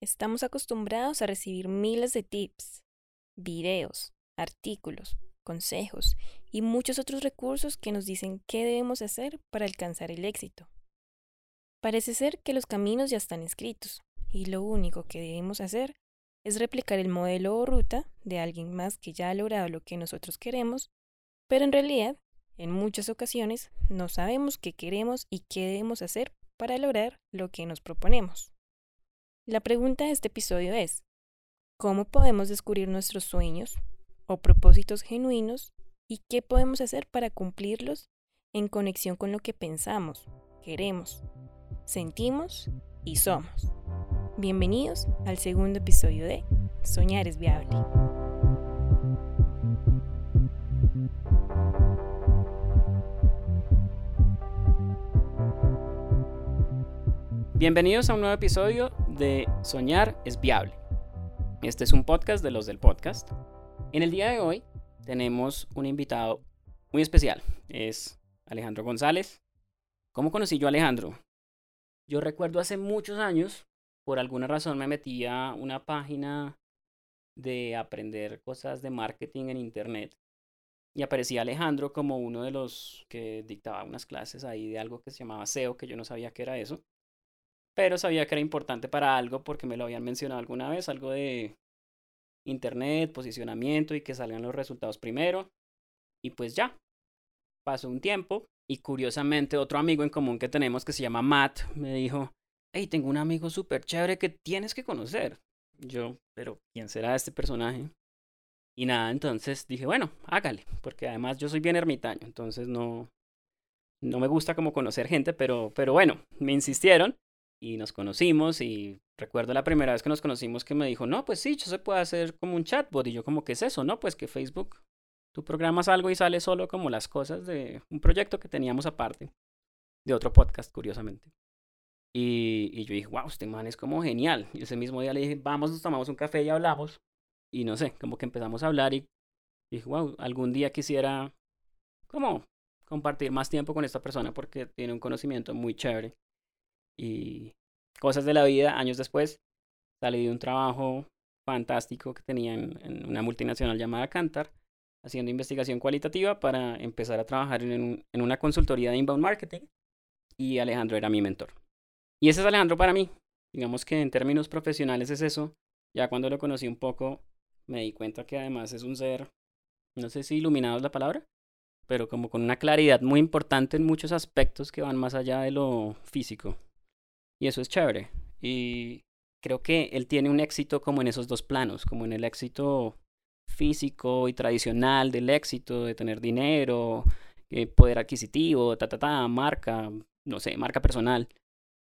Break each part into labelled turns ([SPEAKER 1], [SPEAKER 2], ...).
[SPEAKER 1] estamos acostumbrados a recibir miles de tips, videos, artículos, consejos y muchos otros recursos que nos dicen qué debemos hacer para alcanzar el éxito. Parece ser que los caminos ya están escritos y lo único que debemos hacer es replicar el modelo o ruta de alguien más que ya ha logrado lo que nosotros queremos, pero en realidad, en muchas ocasiones, no sabemos qué queremos y qué debemos hacer para lograr lo que nos proponemos. La pregunta de este episodio es, ¿cómo podemos descubrir nuestros sueños o propósitos genuinos y qué podemos hacer para cumplirlos en conexión con lo que pensamos, queremos, sentimos y somos? Bienvenidos al segundo episodio de Soñar es viable.
[SPEAKER 2] Bienvenidos a un nuevo episodio de Soñar es viable. Este es un podcast de los del podcast. En el día de hoy tenemos un invitado muy especial. Es Alejandro González. ¿Cómo conocí yo a Alejandro? Yo recuerdo hace muchos años por alguna razón me metí a una página de aprender cosas de marketing en internet y aparecía Alejandro como uno de los que dictaba unas clases ahí de algo que se llamaba SEO, que yo no sabía qué era eso, pero sabía que era importante para algo porque me lo habían mencionado alguna vez, algo de internet, posicionamiento y que salgan los resultados primero. Y pues ya, pasó un tiempo y curiosamente otro amigo en común que tenemos que se llama Matt me dijo, hey, tengo un amigo súper chévere que tienes que conocer. Yo, pero ¿quién será este personaje? Y nada, entonces dije, bueno, hágale, porque además yo soy bien ermitaño, entonces no, no me gusta como conocer gente, pero, pero bueno, me insistieron y nos conocimos y recuerdo la primera vez que nos conocimos que me dijo, no, pues sí, yo se puede hacer como un chatbot y yo como, ¿qué es eso? No, pues que Facebook, tú programas algo y sale solo como las cosas de un proyecto que teníamos aparte, de otro podcast, curiosamente. Y, y yo dije, wow, este man es como genial. Y ese mismo día le dije, vamos, nos tomamos un café y hablamos. Y no sé, como que empezamos a hablar y dije, wow, algún día quisiera como compartir más tiempo con esta persona porque tiene un conocimiento muy chévere. Y cosas de la vida, años después, salí de un trabajo fantástico que tenía en, una multinacional llamada Cantar, haciendo investigación cualitativa para empezar a trabajar en, en una consultoría de inbound marketing. Y Alejandro era mi mentor. Y ese es Alejandro para mí. Digamos que en términos profesionales es eso. Ya cuando lo conocí un poco, me di cuenta que además es un ser, no sé si iluminado es la palabra, pero como con una claridad muy importante en muchos aspectos que van más allá de lo físico. Y eso es chévere. Y creo que él tiene un éxito como en esos dos planos, como en el éxito físico y tradicional del éxito, de tener dinero, eh, poder adquisitivo, ta, ta, ta, marca, no sé, marca personal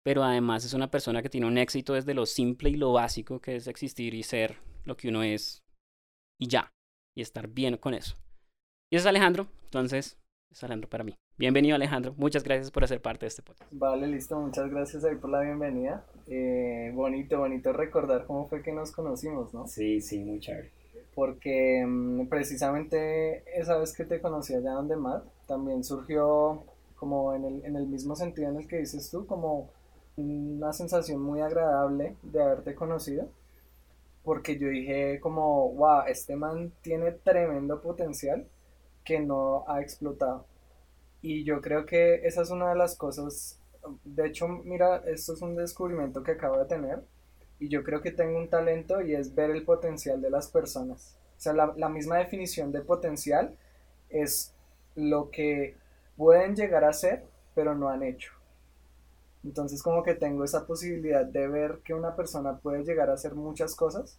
[SPEAKER 2] pero además es una persona que tiene un éxito desde lo simple y lo básico que es existir y ser lo que uno es y ya, y estar bien con eso. Y eso es Alejandro, entonces es Alejandro para mí. Bienvenido Alejandro, muchas gracias por hacer parte de este podcast.
[SPEAKER 3] Vale, listo, muchas gracias ahí por la bienvenida. Eh, bonito, bonito recordar cómo fue que nos conocimos, ¿no?
[SPEAKER 2] Sí, sí, muy chévere.
[SPEAKER 3] Porque mm, precisamente esa vez que te conocí allá donde Matt, también surgió como en el, en el mismo sentido en el que dices tú, como una sensación muy agradable de haberte conocido, porque yo dije como, wow, este man tiene tremendo potencial que no ha explotado. Y yo creo que esa es una de las cosas, de hecho, mira, esto es un descubrimiento que acabo de tener, y yo creo que tengo un talento y es ver el potencial de las personas. O sea, la, la misma definición de potencial es lo que pueden llegar a ser, pero no han hecho. Entonces como que tengo esa posibilidad de ver que una persona puede llegar a hacer muchas cosas,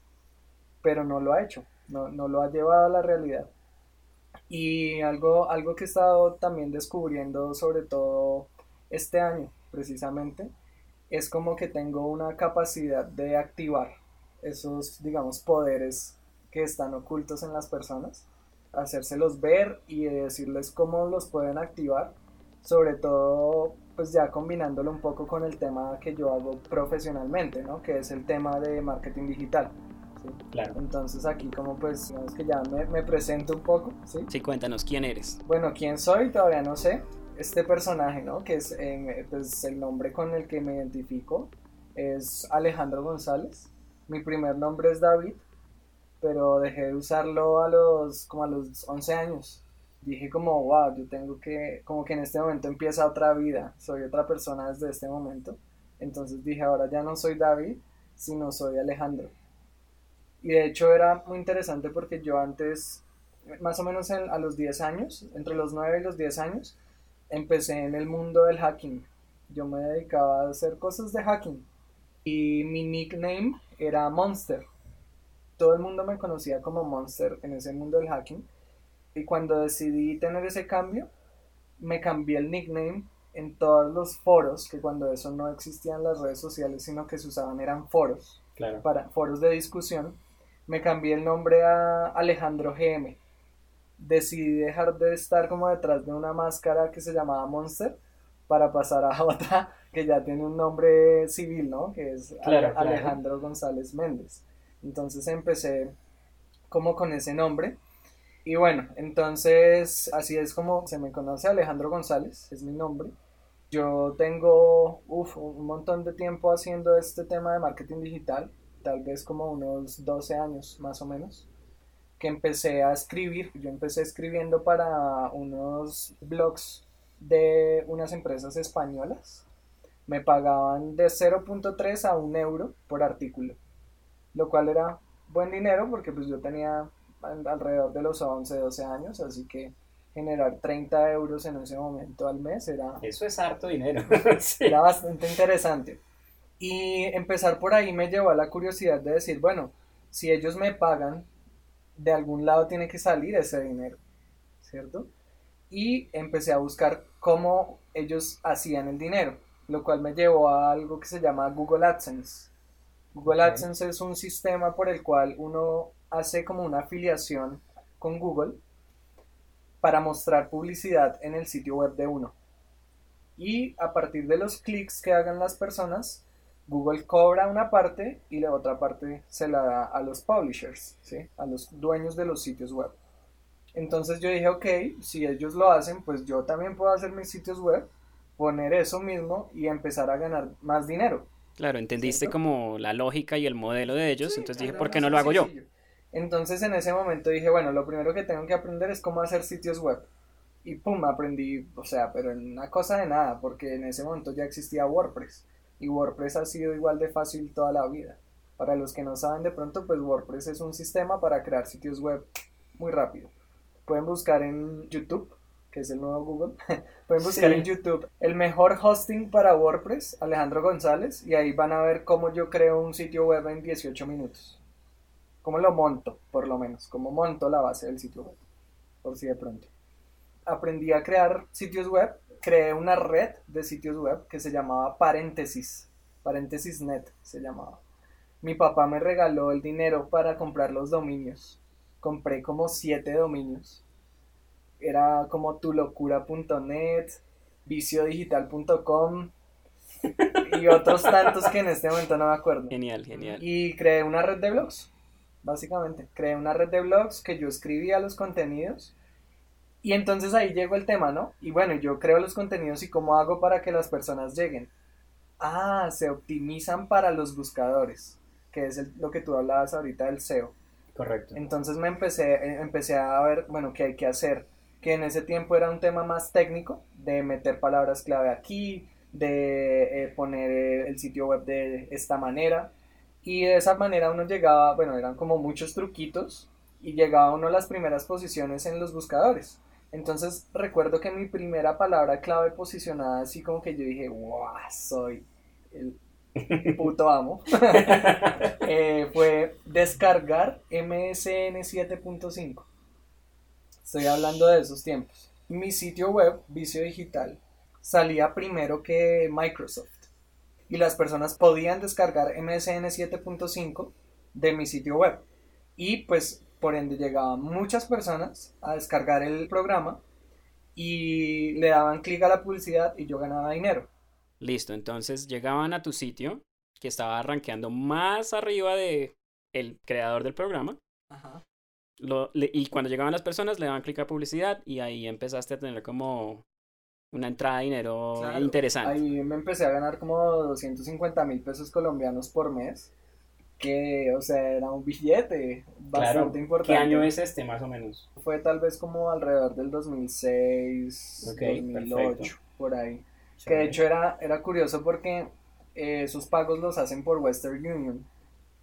[SPEAKER 3] pero no lo ha hecho, no, no lo ha llevado a la realidad. Y algo, algo que he estado también descubriendo, sobre todo este año precisamente, es como que tengo una capacidad de activar esos, digamos, poderes que están ocultos en las personas, hacérselos ver y decirles cómo los pueden activar, sobre todo pues ya combinándolo un poco con el tema que yo hago profesionalmente, ¿no? Que es el tema de marketing digital. ¿Sí?
[SPEAKER 2] Claro.
[SPEAKER 3] Entonces aquí como pues digamos que ya me, me presento un poco, ¿sí?
[SPEAKER 2] Sí, cuéntanos, ¿quién eres?
[SPEAKER 3] Bueno, ¿quién soy? Todavía no sé. Este personaje, ¿no? Que es eh, pues, el nombre con el que me identifico es Alejandro González. Mi primer nombre es David, pero dejé de usarlo a los, como a los 11 años. Dije como, wow, yo tengo que, como que en este momento empieza otra vida, soy otra persona desde este momento. Entonces dije, ahora ya no soy David, sino soy Alejandro. Y de hecho era muy interesante porque yo antes, más o menos a los 10 años, entre los 9 y los 10 años, empecé en el mundo del hacking. Yo me dedicaba a hacer cosas de hacking. Y mi nickname era Monster. Todo el mundo me conocía como Monster en ese mundo del hacking. Y cuando decidí tener ese cambio, me cambié el nickname en todos los foros, que cuando eso no existían las redes sociales, sino que se usaban eran foros, para foros de discusión me cambié el nombre a Alejandro GM. Decidí dejar de estar como detrás de una máscara que se llamaba Monster para pasar a otra que ya tiene un nombre civil, ¿no? Que es Alejandro González Méndez. Entonces empecé como con ese nombre. Y bueno, entonces así es como se me conoce Alejandro González, es mi nombre. Yo tengo un montón de tiempo haciendo este tema de marketing digital tal vez como unos 12 años más o menos, que empecé a escribir. Yo empecé escribiendo para unos blogs de unas empresas españolas. Me pagaban de 0.3 a 1 euro por artículo, lo cual era buen dinero porque pues yo tenía alrededor de los 11, 12 años, así que generar 30 euros en ese momento al mes era...
[SPEAKER 2] Eso es harto dinero.
[SPEAKER 3] Era bastante interesante. Y empezar por ahí me llevó a la curiosidad de decir, bueno, si ellos me pagan, de algún lado tiene que salir ese dinero, ¿cierto? Y empecé a buscar cómo ellos hacían el dinero, lo cual me llevó a algo que se llama Google AdSense. Google AdSense es un sistema por el cual uno hace como una afiliación con Google para mostrar publicidad en el sitio web de uno. Y a partir de los clics que hagan las personas, Google cobra una parte y la otra parte se la da a los publishers, ¿sí? a los dueños de los sitios web. Entonces yo dije, ok, si ellos lo hacen, pues yo también puedo hacer mis sitios web, poner eso mismo y empezar a ganar más dinero.
[SPEAKER 2] Claro, entendiste como la lógica y el modelo de ellos, entonces dije, ¿por qué no lo hago yo?
[SPEAKER 3] Entonces en ese momento dije, bueno, lo primero que tengo que aprender es cómo hacer sitios web. Y pum, aprendí, o sea, pero en una cosa de nada, porque en ese momento ya existía WordPress y WordPress ha sido igual de fácil toda la vida. Para los que no saben de pronto, pues WordPress es un sistema para crear sitios web muy rápido. Pueden buscar en YouTube, que es el nuevo Google, pueden buscar en YouTube el mejor hosting para WordPress, Alejandro González, y ahí van a ver cómo yo creo un sitio web en 18 minutos. Cómo lo monto, por lo menos, cómo monto la base del sitio web, por si de pronto. Aprendí a crear sitios web creé una red de sitios web que se llamaba Paréntesis, Paréntesis Net se llamaba. Mi papá me regaló el dinero para comprar los dominios. Compré como siete dominios. Era como tulocura.net, viciodigital.com y otros tantos que en este momento no me acuerdo.
[SPEAKER 2] Genial, genial.
[SPEAKER 3] Y creé una red de blogs, básicamente. Creé una red de blogs que yo escribía los contenidos y entonces ahí llegó el tema, ¿no? Y bueno, yo creo los contenidos y cómo hago para que las personas lleguen. Ah, se optimizan para los buscadores, que es lo que tú hablabas ahorita del SEO.
[SPEAKER 2] Correcto.
[SPEAKER 3] Entonces me empecé, eh, empecé a ver, bueno, qué hay que hacer. Que en ese tiempo era un tema más técnico, de meter palabras clave aquí, de eh, poner eh, el sitio web de esta manera. Y de esa manera uno llegaba, bueno, eran como muchos truquitos y llegaba uno a las primeras posiciones en los buscadores. Entonces recuerdo que mi primera palabra clave posicionada así como que yo dije, wow, soy el puto amo, eh, fue descargar MSN 7.5. Estoy hablando de esos tiempos. Mi sitio web, Vicio Digital, salía primero que Microsoft. Y las personas podían descargar MSN 7.5 de mi sitio web. Y pues por ende llegaban muchas personas a descargar el programa y le daban clic a la publicidad y yo ganaba dinero.
[SPEAKER 2] Listo, entonces llegaban a tu sitio que estaba rankeando más arriba de el creador del programa. Ajá. y cuando llegaban las personas le daban clic a publicidad y ahí empezaste a tener como una entrada de dinero interesante.
[SPEAKER 3] Ahí me empecé a ganar como 250 mil pesos colombianos por mes que, o sea, era un billete bastante importante.
[SPEAKER 2] ¿Qué año es este, más o menos?
[SPEAKER 3] Fue tal vez como alrededor del 2006, 2008, por ahí. Que de hecho era, era curioso porque eh, esos pagos los hacen por Western Union.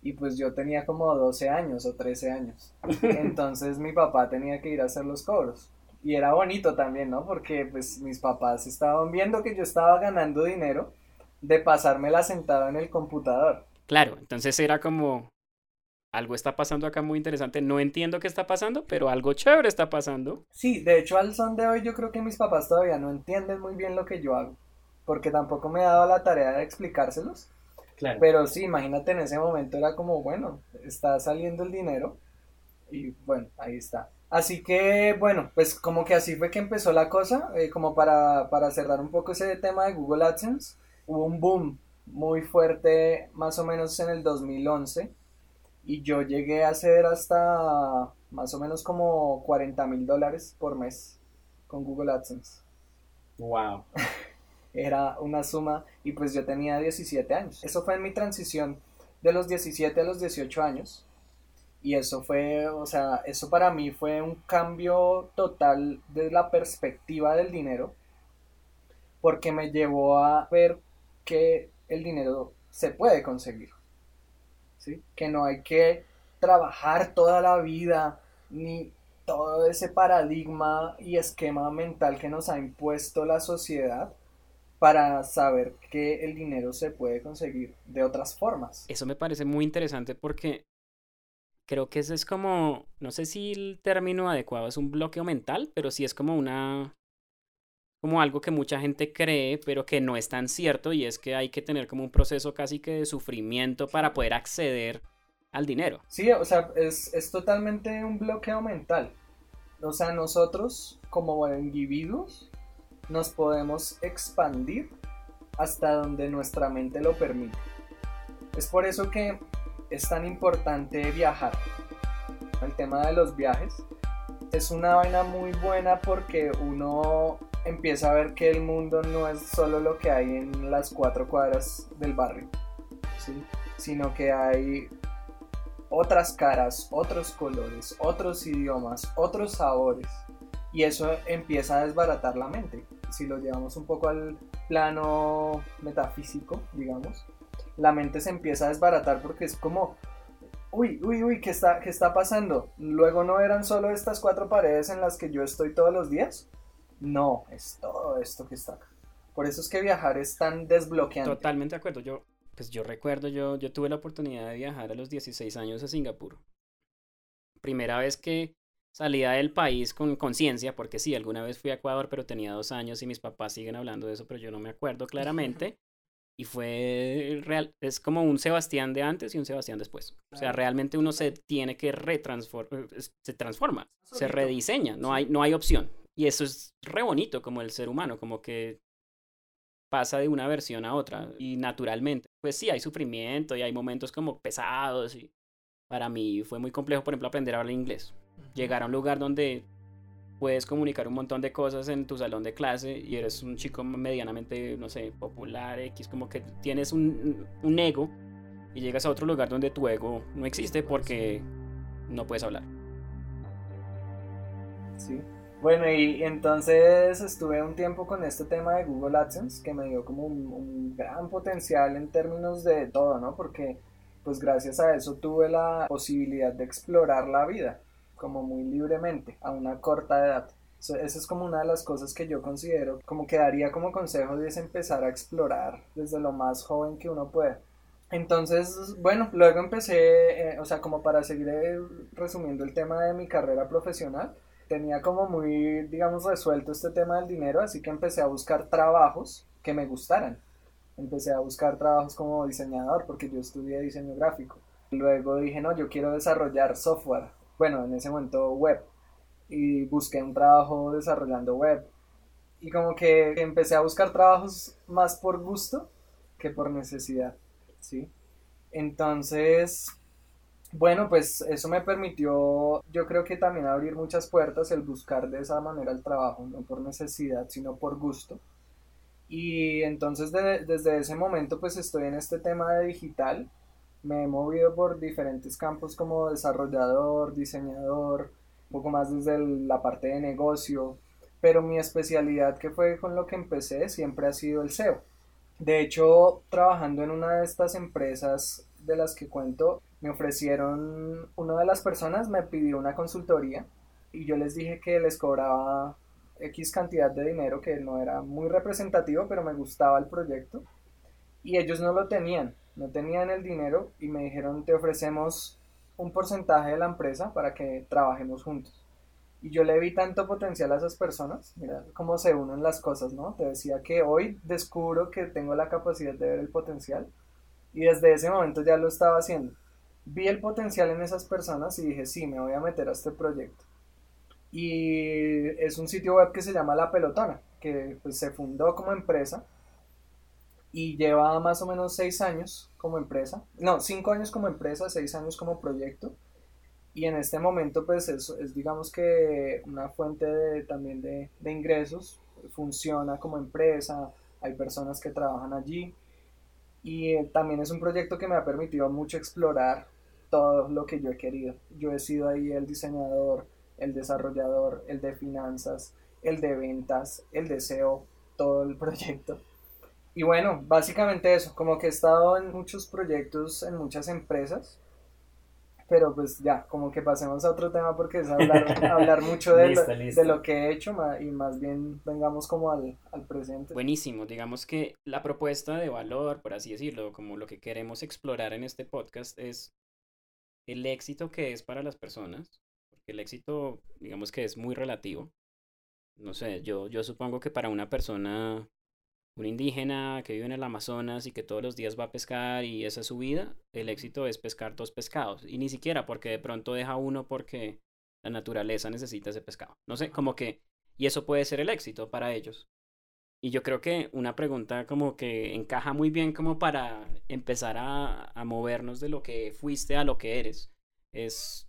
[SPEAKER 3] Y pues yo tenía como 12 años o 13 años. Entonces mi papá tenía que ir a hacer los cobros. Y era bonito también, ¿no? Porque pues mis papás estaban viendo que yo estaba ganando dinero de pasármela sentado en el computador.
[SPEAKER 2] Claro, entonces era como, algo está pasando acá muy interesante, no entiendo qué está pasando, pero algo chévere está pasando.
[SPEAKER 3] Sí, de hecho al son de hoy yo creo que mis papás todavía no entienden muy bien lo que yo hago, porque tampoco me he dado la tarea de explicárselos. Claro. Pero sí, imagínate en ese momento era como, bueno, está saliendo el dinero y bueno, ahí está. Así que, bueno, pues como que así fue que empezó la cosa, eh, como para, para cerrar un poco ese tema de Google AdSense, hubo un boom muy fuerte más o menos en el 2011 y yo llegué a hacer hasta más o menos como 40 mil dólares por mes con Google AdSense.
[SPEAKER 2] Wow.
[SPEAKER 3] Era una suma y pues yo tenía 17 años. Eso fue en mi transición de los 17 a los 18 años. Y eso fue, o sea, eso para mí fue un cambio total de la perspectiva del dinero. Porque me llevó a ver que el dinero se puede conseguir. ¿sí? Que no hay que trabajar toda la vida ni todo ese paradigma y esquema mental que nos ha impuesto la sociedad para saber que el dinero se puede conseguir de otras formas.
[SPEAKER 2] Eso me parece muy interesante porque creo que ese es como, no sé si el término adecuado es un bloqueo mental, pero sí es como una como algo que mucha gente cree, pero que no es tan cierto, y es que hay que tener como un proceso casi que de sufrimiento para poder acceder al dinero.
[SPEAKER 3] Sí, o sea, es, es totalmente un bloqueo mental. O sea, nosotros como individuos nos podemos expandir hasta donde nuestra mente lo permite. Es por eso que es tan importante viajar. El tema de los viajes es una vaina muy buena porque uno empieza a ver que el mundo no es solo lo que hay en las cuatro cuadras del barrio, sino que hay otras caras, otros colores, otros idiomas, otros sabores. Y eso empieza a desbaratar la mente. Si lo llevamos un poco al plano metafísico, digamos, la mente se empieza a desbaratar porque es como, uy, uy, uy, ¿qué está, ¿qué está pasando? Luego no eran solo estas cuatro paredes en las que yo estoy todos los días. No, es todo esto que está acá. Por eso es que viajar es tan desbloqueante.
[SPEAKER 2] Totalmente de acuerdo. Yo, pues yo recuerdo, yo, yo tuve la oportunidad de viajar a los 16 años a Singapur. Primera vez que salía del país con conciencia, porque sí, alguna vez fui a Ecuador, pero tenía dos años y mis papás siguen hablando de eso, pero yo no me acuerdo claramente. Y fue real, es como un Sebastián de antes y un Sebastián después. O sea, realmente uno se tiene que retransformar, se transforma, se rediseña, no hay, no hay opción. Y eso es re bonito como el ser humano, como que pasa de una versión a otra y naturalmente. Pues sí, hay sufrimiento y hay momentos como pesados y para mí fue muy complejo, por ejemplo, aprender a hablar inglés. Llegar a un lugar donde puedes comunicar un montón de cosas en tu salón de clase y eres un chico medianamente, no sé, popular, X, como que tienes un, un ego y llegas a otro lugar donde tu ego no existe porque no puedes hablar.
[SPEAKER 3] Sí, bueno, y entonces estuve un tiempo con este tema de Google AdSense que me dio como un, gran potencial en términos de todo, ¿no? Porque pues gracias a eso tuve la posibilidad de explorar la vida como muy libremente a una corta edad. esa es como una de las cosas que yo considero como que daría como consejo es empezar a explorar desde lo más joven que uno puede. Entonces, bueno, luego empecé, eh, o sea, como para seguir eh, resumiendo el tema de mi carrera profesional, tenía como muy, digamos, resuelto este tema del dinero, así que empecé a buscar trabajos que me gustaran. Empecé a buscar trabajos como diseñador, porque yo estudié diseño gráfico. Luego dije, no, yo quiero desarrollar software. Bueno, en ese momento web. Y busqué un trabajo desarrollando web. Y como que empecé a buscar trabajos más por gusto que por necesidad. ¿sí? Entonces, bueno, pues eso me permitió, yo creo que también abrir muchas puertas, el buscar de esa manera el trabajo, no por necesidad, sino por gusto. Y entonces desde ese momento pues estoy en este tema de digital, Me he movido por diferentes campos como desarrollador, diseñador, un poco más desde la parte de negocio, pero mi especialidad que fue con lo que empecé siempre ha sido el SEO. De hecho, trabajando en una de estas empresas de las que cuento, me ofrecieron, una de las personas me pidió una consultoría y yo les dije que les cobraba X cantidad de dinero que no era muy representativo, pero me gustaba el proyecto. Y ellos no lo tenían, no tenían el dinero y me dijeron, te ofrecemos un porcentaje de la empresa para que trabajemos juntos. Y yo le vi tanto potencial a esas personas, mira cómo se unen las cosas, ¿no? Te decía que hoy descubro que tengo la capacidad de ver el potencial y desde ese momento ya lo estaba haciendo. Vi el potencial en esas personas y dije, sí, me voy a meter a este proyecto y es un sitio web que se llama La Pelotona, que pues, se fundó como empresa y lleva más o menos seis años como empresa, no, cinco años como empresa, seis años como proyecto. Y en este momento pues es, es digamos que una fuente de, también de, ingresos, funciona como empresa, hay personas que trabajan allí. Y eh, también es un proyecto que me ha permitido mucho explorar todo lo que yo he querido. Yo he sido ahí el diseñador, el desarrollador, el de finanzas, el de ventas, el deseo, todo el proyecto. Y bueno, básicamente eso, como que he estado en muchos proyectos, en muchas empresas, pero pues ya, como que pasemos a otro tema porque es hablar, hablar mucho de, lo, de lo que he hecho y más bien vengamos como al, al presente.
[SPEAKER 2] Buenísimo, digamos que la propuesta de valor, por así decirlo, como lo que queremos explorar en este podcast es el éxito que es para las personas el éxito, digamos que es muy relativo. No sé, yo, yo supongo que para una persona, un indígena que vive en el Amazonas y que todos los días va a pescar y esa es su vida, el éxito es pescar dos pescados. Y ni siquiera porque de pronto deja uno porque la naturaleza necesita ese pescado. No sé, como que, y eso puede ser el éxito para ellos. Y yo creo que una pregunta como que encaja muy bien como para empezar a, a movernos de lo que fuiste a lo que eres. Es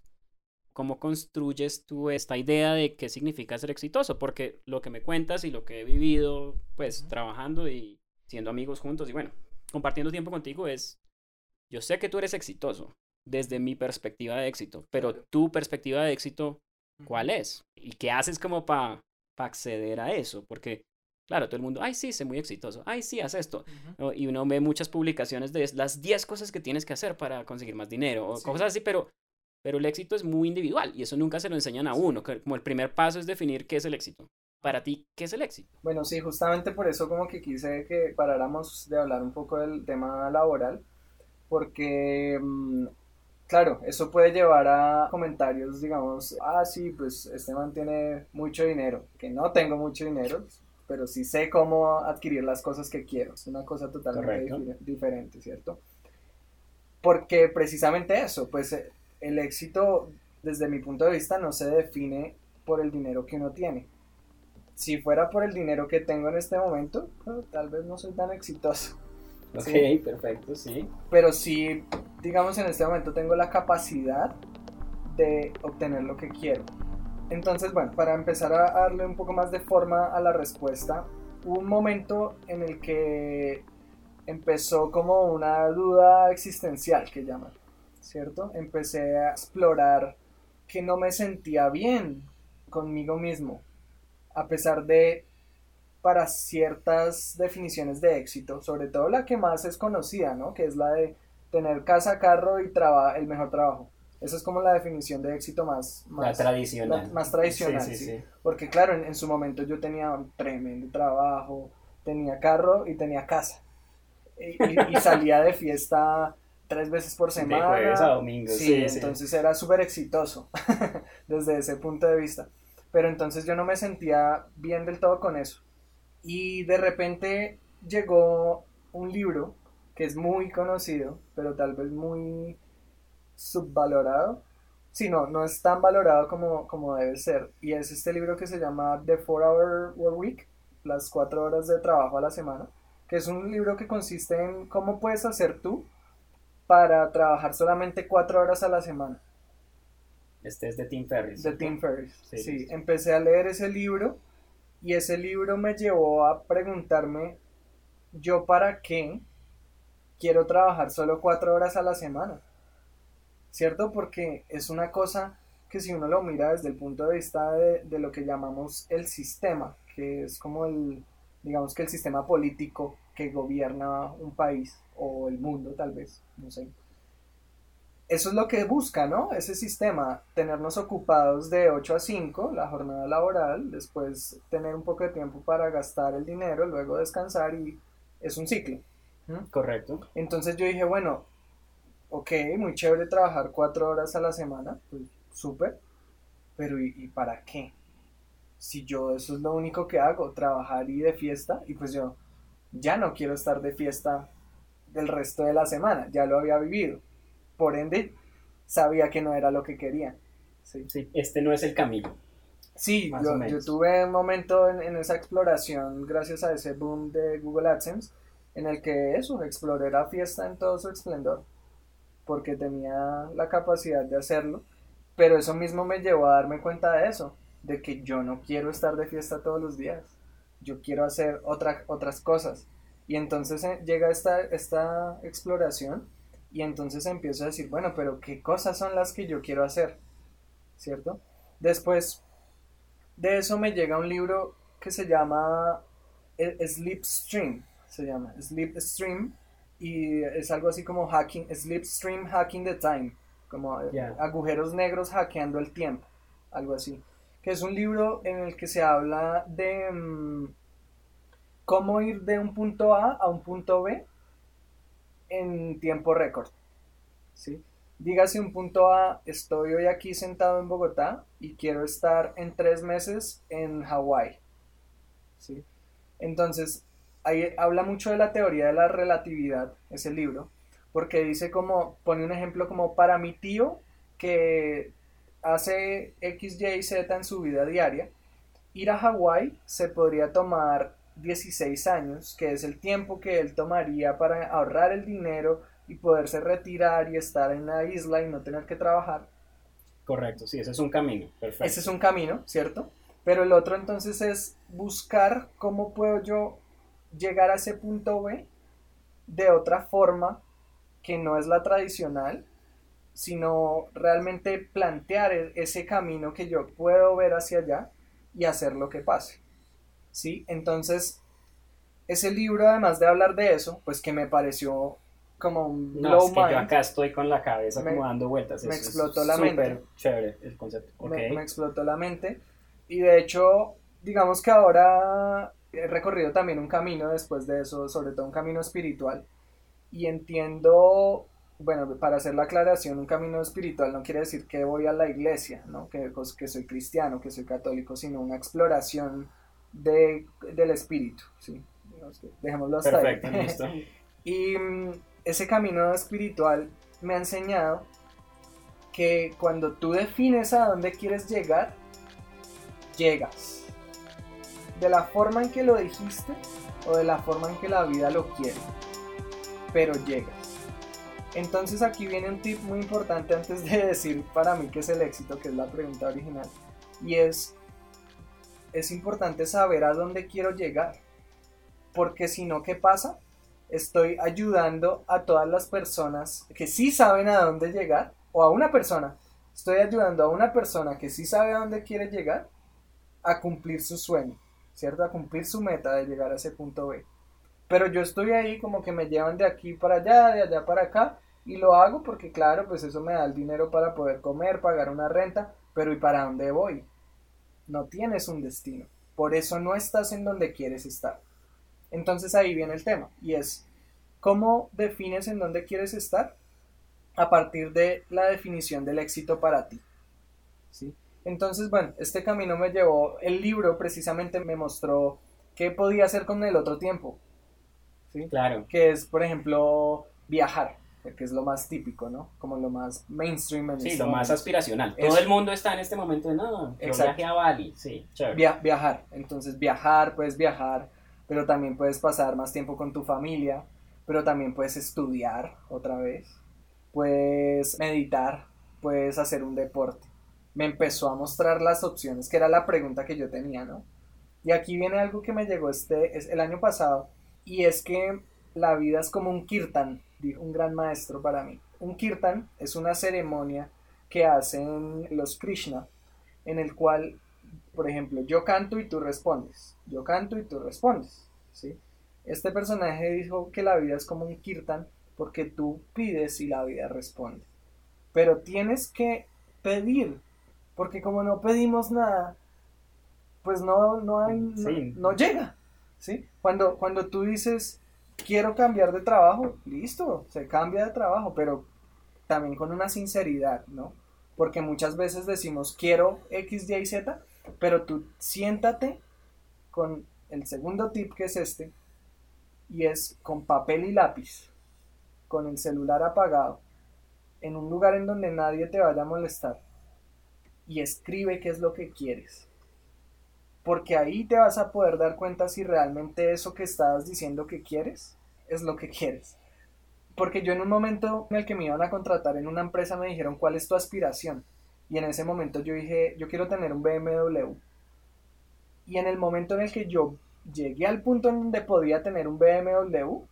[SPEAKER 2] ¿Cómo construyes tú esta idea de qué significa ser exitoso? Porque lo que me cuentas y lo que he vivido, pues trabajando y siendo amigos juntos y bueno, compartiendo tiempo contigo es, yo sé que tú eres exitoso desde mi perspectiva de éxito, pero tu perspectiva de éxito, ¿cuál es? ¿Y qué haces como para acceder a eso? Porque Claro, todo el mundo, ay, sí, sé muy exitoso, ay, sí, haz esto. Y uno ve muchas publicaciones de las 10 cosas que tienes que hacer para conseguir más dinero, o cosas así, pero pero el éxito es muy individual y eso nunca se lo enseñan a uno. Como el primer paso es definir qué es el éxito. Para ti, ¿qué es el éxito?
[SPEAKER 3] Bueno, sí, justamente por eso como que quise que paráramos de hablar un poco del tema laboral, porque, mm, claro, eso puede llevar a comentarios, digamos, ah, sí, pues este man tiene mucho dinero, que no tengo mucho dinero, pero sí sé cómo adquirir las cosas que quiero. Es una cosa totalmente diferente, ¿cierto? Porque precisamente eso, pues eh, el éxito, desde mi punto de vista, no se define por el dinero que uno tiene. Si fuera por el dinero que tengo en este momento, tal vez no soy tan exitoso.
[SPEAKER 2] Ok, perfecto, sí.
[SPEAKER 3] Pero sí, digamos, en este momento tengo la capacidad de obtener lo que quiero. Entonces, bueno, para empezar a darle un poco más de forma a la respuesta, hubo un momento en el que empezó como una duda existencial que llaman. ¿cierto? Empecé a explorar que no me sentía bien conmigo mismo, a pesar de para ciertas definiciones de éxito, sobre todo la que más es conocida, ¿no? Que es la de tener casa, carro y el mejor trabajo. Esa es como la definición de éxito más, más
[SPEAKER 2] tradicional.
[SPEAKER 3] más tradicional, sí, Porque claro, en, su momento yo tenía un tremendo trabajo, tenía carro y tenía casa. y salía de fiesta tres veces por semana.
[SPEAKER 2] De jueves a domingo, sí,
[SPEAKER 3] entonces era súper exitoso desde ese punto de vista. Pero entonces yo no me sentía bien del todo con eso. Y de repente llegó un libro que es muy conocido, pero tal vez muy subvalorado. Sí, no, no es tan valorado como, como debe ser. Y es este libro que se llama The Four Hour Work Week, las cuatro horas de trabajo a la semana, que es un libro que consiste en cómo puedes hacer tú para trabajar solamente cuatro horas a la semana.
[SPEAKER 2] Este es de Tim Ferriss.
[SPEAKER 3] De Tim Ferriss, sí, Empecé a leer ese libro y ese libro me llevó a preguntarme yo para qué quiero trabajar solo cuatro horas a la semana. ¿Cierto? Porque es una cosa que si uno lo mira desde el punto de vista de, de lo que llamamos el sistema, que es como el, digamos que el sistema político que gobierna un país o el mundo tal vez, no sé. Eso es lo que busca, ¿no? Ese sistema, tenernos ocupados de 8 a 5, la jornada laboral, después tener un poco de tiempo para gastar el dinero, luego descansar y es un ciclo.
[SPEAKER 2] Correcto.
[SPEAKER 3] Entonces yo dije, bueno, ok, muy chévere trabajar 4 horas a la semana, pues súper, pero ¿y, ¿y para qué? Si yo eso es lo único que hago, trabajar y de fiesta, y pues yo ya no quiero estar de fiesta el resto de la semana, ya lo había vivido. Por ende, sabía que no era lo que quería. Sí,
[SPEAKER 2] sí este no es el camino.
[SPEAKER 3] Sí, yo, yo, tuve un momento en, en, esa exploración gracias a ese boom de Google AdSense en el que eso, exploré la fiesta en todo su esplendor, porque tenía la capacidad de hacerlo, pero eso mismo me llevó a darme cuenta de eso, de que yo no quiero estar de fiesta todos los días, yo quiero hacer otra, otras cosas. Y entonces eh, llega esta, esta exploración y entonces empiezo a decir, bueno, pero ¿qué cosas son las que yo quiero hacer? ¿Cierto? Después de eso me llega un libro que se llama eh, Sleep Stream, se llama Sleep Stream, y es algo así como hacking, Sleep Stream Hacking the Time, como yeah. agujeros negros hackeando el tiempo, algo así, que es un libro en el que se habla de um, cómo ir de un punto A a un punto B en tiempo récord. ¿sí? Dígase un punto A, estoy hoy aquí sentado en Bogotá y quiero estar en tres meses en Hawái. ¿sí? Entonces, ahí habla mucho de la teoría de la relatividad, ese libro, porque dice como, pone un ejemplo como para mi tío que hace X, Y, Z en su vida diaria, ir a Hawái se podría tomar 16 años, que es el tiempo que él tomaría para ahorrar el dinero y poderse retirar y estar en la isla y no tener que trabajar.
[SPEAKER 2] Correcto, sí, ese es un camino, perfecto.
[SPEAKER 3] Ese es un camino, ¿cierto? Pero el otro entonces es buscar cómo puedo yo llegar a ese punto B de otra forma que no es la tradicional, sino realmente plantear e-, ese camino que yo puedo ver hacia allá y hacer lo que pase. ¿sí? Entonces, ese libro, además de hablar de eso, pues que me pareció como un
[SPEAKER 2] no, es que yo acá estoy con la cabeza como dando vueltas.
[SPEAKER 3] Me explotó la mente.
[SPEAKER 2] chévere el concepto.
[SPEAKER 3] Okay. Me, me, explotó la mente. Y de hecho, digamos que ahora he recorrido también un camino después de eso, sobre todo un camino espiritual. Y entiendo, bueno, para hacer la aclaración, un camino espiritual no quiere decir que voy a la iglesia, ¿no? que, que soy cristiano, que soy católico, sino una exploración de, del espíritu, ¿sí? Dejémoslo hasta
[SPEAKER 2] Perfecto,
[SPEAKER 3] ahí.
[SPEAKER 2] listo.
[SPEAKER 3] y mm, ese camino espiritual me ha enseñado que cuando tú defines a dónde quieres llegar, llegas. De la forma en que lo dijiste o de la forma en que la vida lo quiere. Pero llegas. Entonces aquí viene un tip muy importante antes de decir para mí qué es el éxito, que es la pregunta original. Y es es importante saber a dónde quiero llegar. Porque si no, ¿qué pasa? Estoy ayudando a todas las personas que sí saben a dónde llegar, o a una persona. Estoy ayudando a una persona que sí sabe a dónde quiere llegar a cumplir su sueño, ¿cierto? A cumplir su meta de llegar a ese punto B. Pero yo estoy ahí como que me llevan de aquí para allá, de allá para acá, y lo hago porque claro, pues eso me da el dinero para poder comer, pagar una renta, pero ¿y para dónde voy? no tienes un destino. Por eso no estás en donde quieres estar. Entonces ahí viene el tema y es cómo defines en dónde quieres estar a partir de la definición del éxito para ti. ¿sí? Entonces, bueno, este camino me llevó, el libro precisamente me mostró qué podía hacer con el otro tiempo. ¿sí?
[SPEAKER 2] Claro.
[SPEAKER 3] Que es, por ejemplo, viajar que es lo más típico, ¿no? Como lo más mainstream. En
[SPEAKER 2] sí,
[SPEAKER 3] este
[SPEAKER 2] lo más aspiracional. Todo el mundo está en este momento de, no, yo viaje a Bali, sí.
[SPEAKER 3] Via viajar, entonces viajar, puedes viajar, pero también puedes pasar más tiempo con tu familia, pero también puedes estudiar otra vez, puedes meditar, puedes hacer un deporte. Me empezó a mostrar las opciones, que era la pregunta que yo tenía, ¿no? Y aquí viene algo que me llegó este, es el año pasado, y es que la vida es como un kirtan, dijo un gran maestro para mí. Un kirtan es una ceremonia que hacen los Krishna, en el cual, por ejemplo, yo canto y tú respondes, yo canto y tú respondes, ¿sí? Este personaje dijo que la vida es como un kirtan porque tú pides y la vida responde. Pero tienes que pedir, porque como no pedimos nada, pues no, no, hay, no, llega, ¿sí? Cuando, cuando tú dices, quiero cambiar de trabajo, listo, se cambia de trabajo, pero también con una sinceridad, ¿no? Porque muchas veces decimos, quiero X, Y y Z, pero tú siéntate con el segundo tip que es este, y es con papel y lápiz, con el celular apagado, en un lugar en donde nadie te vaya a molestar, y escribe qué es lo que quieres. Porque ahí te vas a poder dar cuenta si realmente eso que estabas diciendo que quieres es lo que quieres. Porque yo en un momento en el que me iban a contratar en una empresa me dijeron cuál es tu aspiración. Y en ese momento yo dije, yo quiero tener un BMW. Y en el momento en el que yo llegué al punto en donde podía tener un BMW,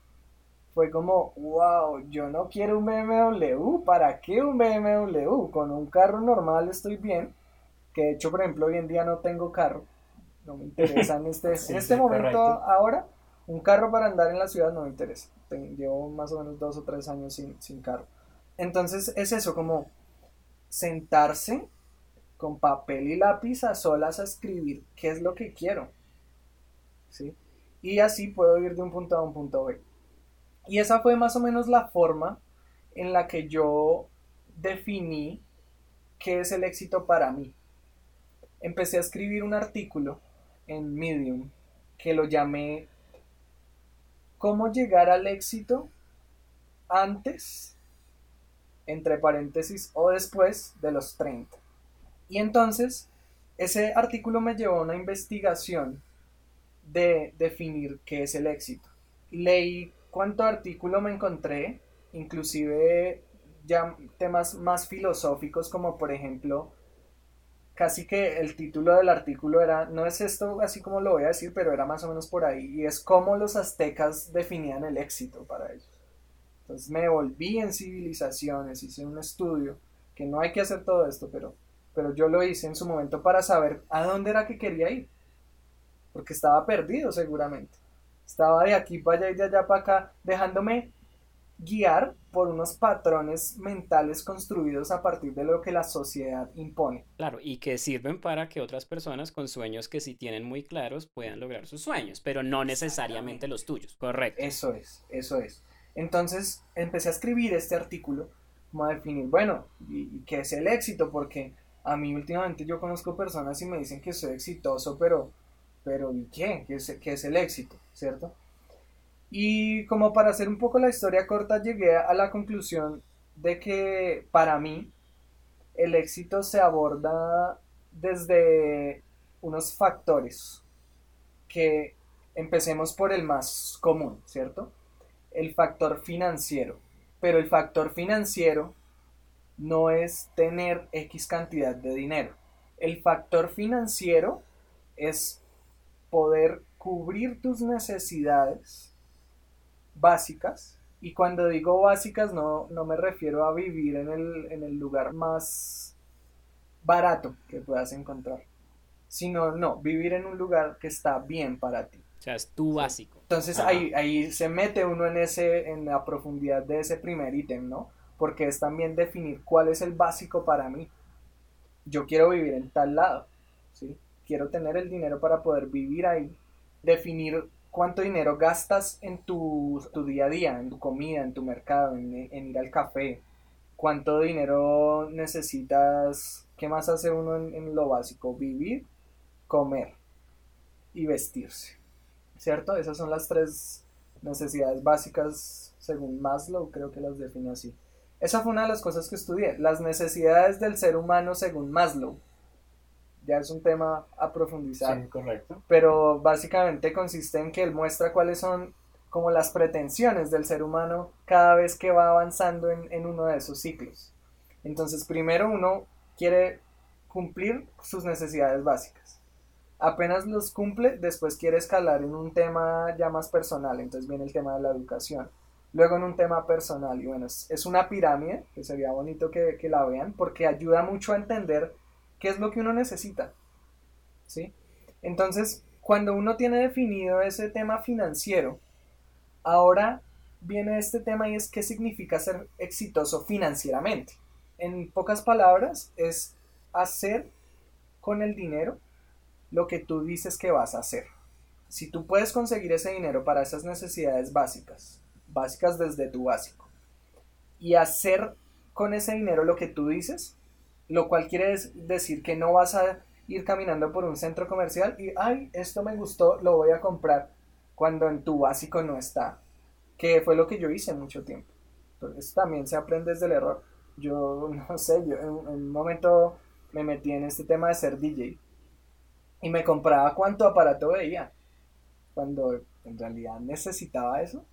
[SPEAKER 3] fue como, wow, yo no quiero un BMW, ¿para qué un BMW? Con un carro normal estoy bien, que de hecho, por ejemplo, hoy en día no tengo carro, no me interesa en este, en este momento ahora, un carro para andar en la ciudad no me interesa. Llevo más o menos dos o tres años sin, sin carro. Entonces es eso, como sentarse con papel y lápiz a solas a escribir qué es lo que quiero. ¿Sí? Y así puedo ir de un punto A a un punto B. Y esa fue más o menos la forma en la que yo definí qué es el éxito para mí. Empecé a escribir un artículo en Medium que lo llamé cómo llegar al éxito antes, entre paréntesis, o después de los 30. Y entonces, ese artículo me llevó a una investigación de definir qué es el éxito. Leí cuánto artículo me encontré, inclusive ya temas más filosóficos como por ejemplo casi que el título del artículo era, no es esto así como lo voy a decir, pero era más o menos por ahí, y es cómo los aztecas definían el éxito para ellos. Entonces me volví en civilizaciones, hice un estudio, que no hay que hacer todo esto, pero, pero yo lo hice en su momento para saber a dónde era que quería ir, porque estaba perdido seguramente. Estaba de aquí para allá y de allá para acá, dejándome guiar por unos patrones mentales construidos a partir de lo que la sociedad impone.
[SPEAKER 2] Claro, y que sirven para que otras personas con sueños que sí tienen muy claros puedan lograr sus sueños, pero no necesariamente los tuyos, correcto.
[SPEAKER 3] Eso es, eso es. Entonces empecé a escribir este artículo como a definir, bueno, ¿y, qué es el éxito? Porque a mí últimamente yo conozco personas y me dicen que soy exitoso, pero, pero ¿y qué? ¿Qué es, qué es el éxito? ¿Cierto? Y como para hacer un poco la historia corta, llegué a la conclusión de que para mí el éxito se aborda desde unos factores que empecemos por el más común, ¿cierto? El factor financiero. Pero el factor financiero no es tener X cantidad de dinero. El factor financiero es poder cubrir tus necesidades básicas. Y cuando digo básicas no, no me refiero a vivir en el, en el lugar más barato que puedas encontrar, sino no, vivir en un lugar que está bien para ti.
[SPEAKER 2] O sea, es tu básico.
[SPEAKER 3] Entonces ahí, ahí se mete uno en, ese, en la profundidad de ese primer ítem, ¿no? Porque es también definir cuál es el básico para mí. Yo quiero vivir en tal lado, ¿sí? Quiero tener el dinero para poder vivir ahí. Definir cuánto dinero gastas en tu, día a día, en tu comida, en tu mercado, en, ir al café, cuánto dinero necesitas, qué más hace uno en, lo básico, vivir, comer y vestirse, ¿cierto? Esas son las tres necesidades básicas según Maslow, creo que las define así. Esa fue una de las cosas que estudié, las necesidades del ser humano según Maslow ya es un tema a profundizar.
[SPEAKER 2] Sí, correcto.
[SPEAKER 3] Pero básicamente consiste en que él muestra cuáles son como las pretensiones del ser humano cada vez que va avanzando en, en uno de esos ciclos. Entonces, primero uno quiere cumplir sus necesidades básicas. Apenas los cumple, después quiere escalar en un tema ya más personal, entonces viene el tema de la educación. luego en un tema personal. Y bueno, es, una pirámide, que sería bonito que, que, la vean, porque ayuda mucho a entender qué es lo que uno necesita. ¿Sí? Entonces, cuando uno tiene definido ese tema financiero, ahora viene este tema y es qué significa ser exitoso financieramente. En pocas palabras, es hacer con el dinero lo que tú dices que vas a hacer. Si tú puedes conseguir ese dinero para esas necesidades básicas, básicas desde tu básico, y hacer con ese dinero lo que tú dices, lo cual quiere decir que no vas a ir caminando por un centro comercial y, ay, esto me gustó, lo voy a comprar, cuando en tu básico no está, que fue lo que yo hice mucho tiempo. Entonces también se aprende desde el error. Yo, no sé, yo en, un momento me metí en este tema de ser DJ y me compraba cuánto aparato veía, cuando en realidad necesitaba eso.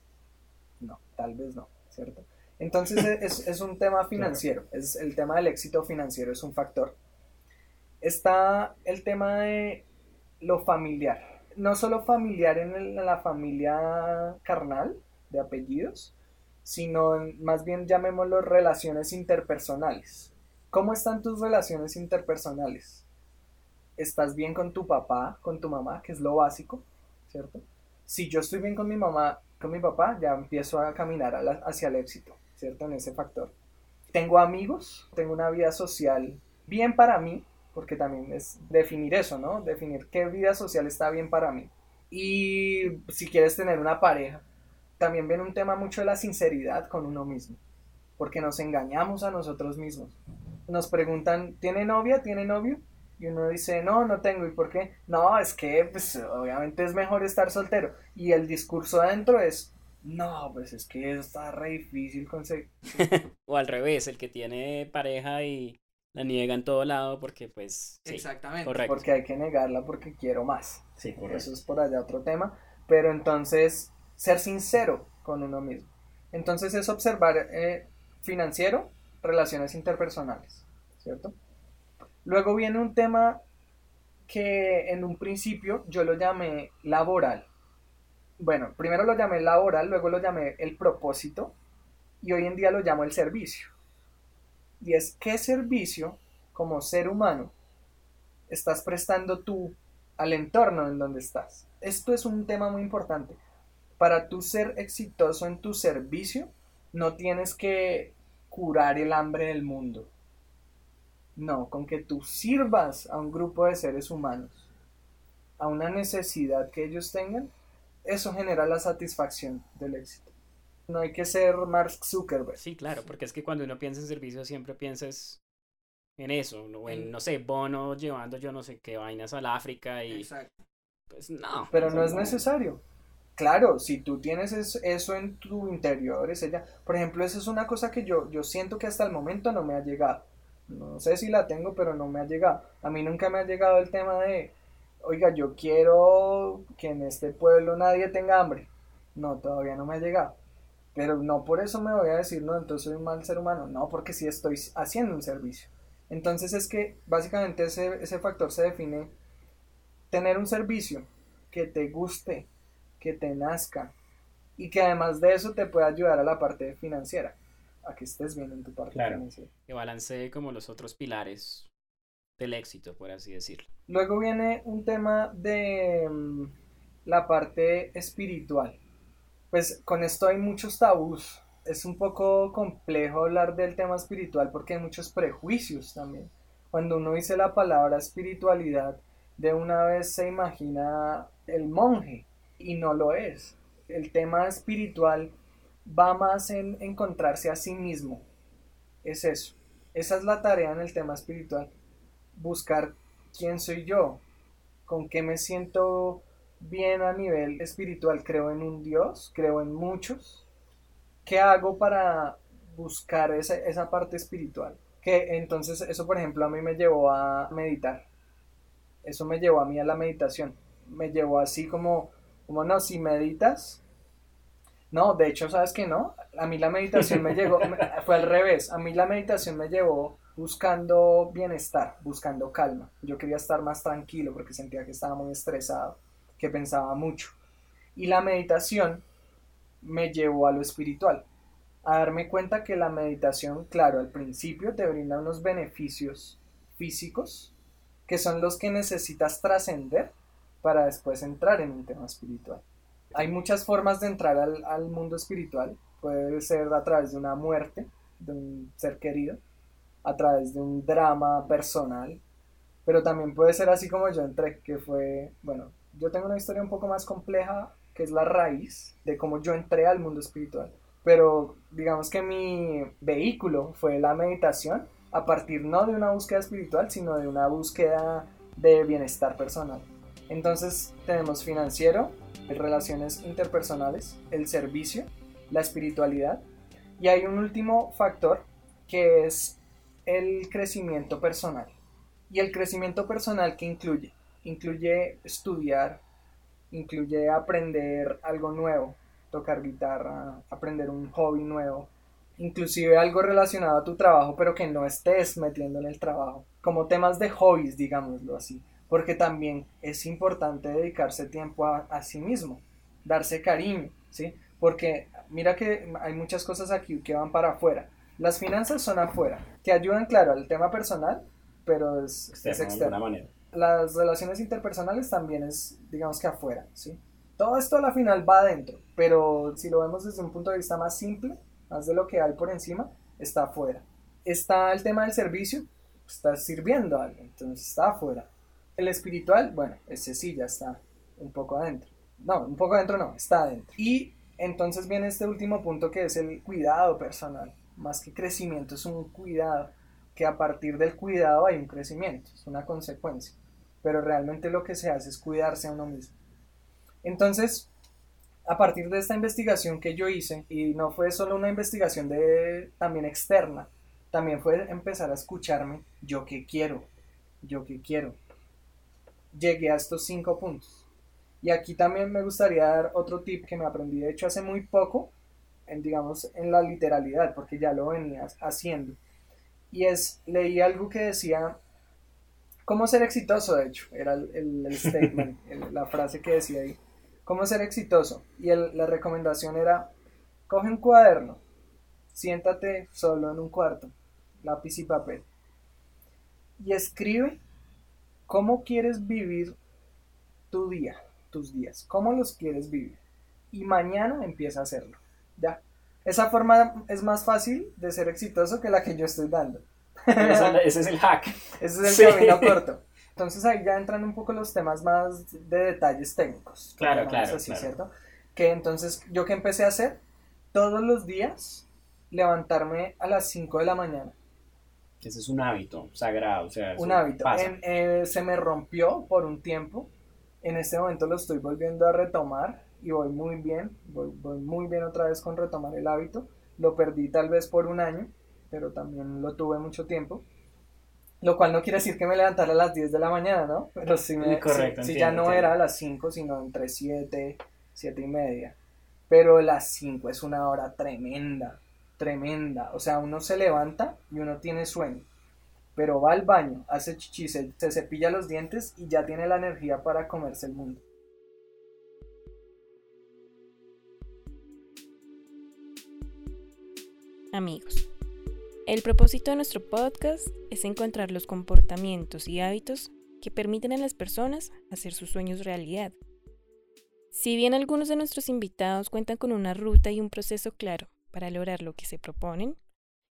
[SPEAKER 3] No, tal vez no, ¿cierto? Entonces es, es un tema financiero, es el tema del éxito financiero es un factor. Está el tema de lo familiar, no solo familiar en, la familia carnal de apellidos, sino más bien llamémoslo relaciones interpersonales. ¿Cómo están tus relaciones interpersonales? ¿Estás bien con tu papá, con tu mamá, que es lo básico, ¿cierto? Si yo estoy bien con mi mamá, con mi papá, ya empiezo a caminar hacia el éxito, ¿cierto? En ese factor. Tengo amigos, tengo una vida social bien para mí, porque también es definir eso, ¿no? Definir qué vida social está bien para mí. Y si quieres tener una pareja, también viene un tema mucho de la sinceridad con uno mismo, porque nos engañamos a nosotros mismos. Nos preguntan, ¿tiene novia? ¿Tiene novio? Y uno dice, no, no tengo. ¿Y por qué? No, es que, pues, obviamente es mejor estar soltero. Y el discurso adentro es, no, pues es que está re difícil conseguir.
[SPEAKER 2] o al revés, el que tiene pareja y la niega en todo lado porque pues...
[SPEAKER 3] Exactamente. Correcto. Porque hay que negarla porque quiero más. Sí, correcto. Eso es por allá otro tema. Pero entonces, ser sincero con uno mismo. Entonces es observar eh, financiero, relaciones interpersonales, ¿cierto? Luego viene un tema que en un principio yo lo llamé laboral. Bueno, primero lo llamé laboral, luego lo llamé el propósito y hoy en día lo llamo el servicio y es qué servicio como ser humano estás prestando tú al entorno en donde estás. Esto es un tema muy importante. Para tú ser exitoso en tu servicio, no tienes que curar el hambre del mundo. No, con que tú sirvas a un grupo de seres humanos, a una necesidad que ellos tengan, eso genera la satisfacción del éxito. No hay que ser Mark Zuckerberg.
[SPEAKER 2] Sí, claro, porque es que cuando uno piensa en servicio siempre piensas en eso, o en, no sé, Bono llevando yo no sé qué vainas al África y... Exacto. Pues no.
[SPEAKER 3] Pero no es necesario. Claro, si tú tienes eso en tu interior, es ella. Por ejemplo, esa es una cosa que yo, yo siento que hasta el momento no me ha llegado. No sé si la tengo, pero no me ha llegado. A mí nunca me ha llegado el tema de, oiga, yo quiero que en este pueblo nadie tenga hambre. No, todavía no me ha llegado. Pero no por eso me voy a decir, no, entonces soy un mal ser humano. No, porque sí estoy haciendo un servicio. Entonces es que básicamente ese, ese factor se define tener un servicio que te guste, que te nazca y que además de eso te pueda ayudar a la parte financiera, a que estés bien en tu parte financiera.
[SPEAKER 2] Que balancee como los otros pilares éxito, por así decirlo.
[SPEAKER 3] Luego viene un tema de mm, la parte espiritual pues con esto hay muchos tabús. Es un poco complejo hablar del tema espiritual porque hay muchos prejuicios también. Cuando uno dice la palabra espiritualidad, de una vez se imagina el monje y no lo es. El tema espiritual va más en encontrarse a sí mismo. Es eso. Esa es la tarea en el tema espiritual. Buscar quién soy yo, con qué me siento bien a nivel espiritual, creo en un Dios, creo en muchos. ¿Qué hago para buscar esa, esa parte espiritual? Que entonces eso, por ejemplo, a mí me llevó a meditar. Eso me llevó a mí a la meditación. Me llevó así como, como no, si meditas. No, de hecho, ¿sabes que no? A mí la meditación me llegó, fue al revés. A mí la meditación me llevó buscando bienestar, buscando calma. Yo quería estar más tranquilo porque sentía que estaba muy estresado que pensaba mucho. Y la meditación me llevó a lo espiritual, a darme cuenta que la meditación, claro, al principio te brinda unos beneficios físicos, que son los que necesitas trascender para después entrar en un tema espiritual. Hay muchas formas de entrar al, al mundo espiritual, puede ser a través de una muerte de un ser querido, a través de un drama personal, pero también puede ser así como yo entré, que fue, bueno, yo tengo una historia un poco más compleja, que es la raíz de cómo yo entré al mundo espiritual, pero digamos que mi vehículo fue la meditación a partir no de una búsqueda espiritual, sino de una búsqueda de bienestar personal. Entonces tenemos financiero, relaciones interpersonales, el servicio, la espiritualidad y hay un último factor que es el crecimiento personal. ¿Y el crecimiento personal que incluye? Incluye estudiar, incluye aprender algo nuevo, tocar guitarra, aprender un hobby nuevo, inclusive algo relacionado a tu trabajo, pero que no estés metiendo en el trabajo, como temas de hobbies, digámoslo así, porque también es importante dedicarse tiempo a, a sí mismo, darse cariño, ¿sí? Porque mira que hay muchas cosas aquí que van para afuera, las finanzas son afuera, que ayudan, claro, al tema personal, pero es, es externo.
[SPEAKER 2] manera.
[SPEAKER 3] Las relaciones interpersonales también es, digamos que afuera, ¿sí? Todo esto a la final va adentro, pero si lo vemos desde un punto de vista más simple, más de lo que hay por encima, está afuera. Está el tema del servicio, está sirviendo a alguien, entonces está afuera. El espiritual, bueno, ese sí ya está un poco adentro. No, un poco adentro no, está adentro. Y entonces viene este último punto que es el cuidado personal más que crecimiento, es un cuidado, que a partir del cuidado hay un crecimiento, es una consecuencia, pero realmente lo que se hace es cuidarse a uno mismo. Entonces, a partir de esta investigación que yo hice, y no fue solo una investigación de, también externa, también fue empezar a escucharme, yo qué quiero, yo qué quiero. Llegué a estos cinco puntos. Y aquí también me gustaría dar otro tip que me aprendí, de hecho, hace muy poco, en, digamos, en la literalidad, porque ya lo venías haciendo. Y es, leí algo que decía, ¿cómo ser exitoso? De hecho, era el, statement, la frase que decía ahí, ¿cómo ser exitoso? Y la recomendación era, coge un cuaderno, siéntate solo en un cuarto, lápiz y papel, y escribe cómo quieres vivir tu día, tus días, cómo los quieres vivir. Y mañana empieza a hacerlo. Ya. Esa forma es más fácil de ser exitoso que la que yo estoy dando.
[SPEAKER 2] ese es el hack.
[SPEAKER 3] Ese es el camino corto. Entonces ahí ya entran un poco los temas más de detalles técnicos.
[SPEAKER 2] Claro, claro, así,
[SPEAKER 3] ¿cierto? Que entonces yo que empecé a hacer todos los días levantarme a las 5 de la mañana.
[SPEAKER 2] Ese es un hábito sagrado, o sea,
[SPEAKER 3] un hábito. Eh, se me rompió por un tiempo. En este momento lo estoy volviendo a retomar y voy muy bien, voy, muy bien otra vez con retomar el hábito. Lo perdí tal vez por un año, pero también lo tuve mucho tiempo. Lo cual no quiere decir que me levantara a las 10 de la mañana, ¿no? Pero si, me, si, ya no era a las 5, sino entre 7, 7 y media. Pero las 5 es una hora tremenda, tremenda. O sea, uno se levanta y uno tiene sueño. Pero va al baño, hace chichi, se cepilla los dientes y ya tiene la energía para comerse el mundo.
[SPEAKER 1] Amigos, el propósito de nuestro podcast es encontrar los comportamientos y hábitos que permiten a las personas hacer sus sueños realidad. Si bien algunos de nuestros invitados cuentan con una ruta y un proceso claro para lograr lo que se proponen,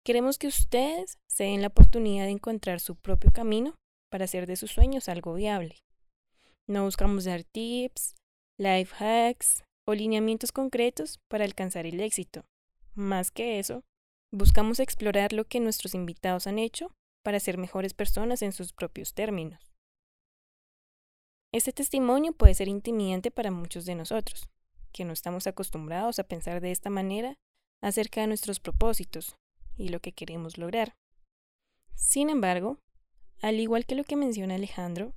[SPEAKER 1] queremos que ustedes se den la oportunidad de encontrar su propio camino para hacer de sus sueños algo viable. No buscamos dar tips, life hacks o lineamientos concretos para alcanzar el éxito. Más que eso, Buscamos explorar lo que nuestros invitados han hecho para ser mejores personas en sus propios términos. Este testimonio puede ser intimidante para muchos de nosotros, que no estamos acostumbrados a pensar de esta manera acerca de nuestros propósitos y lo que queremos lograr. Sin embargo, al igual que lo que menciona Alejandro,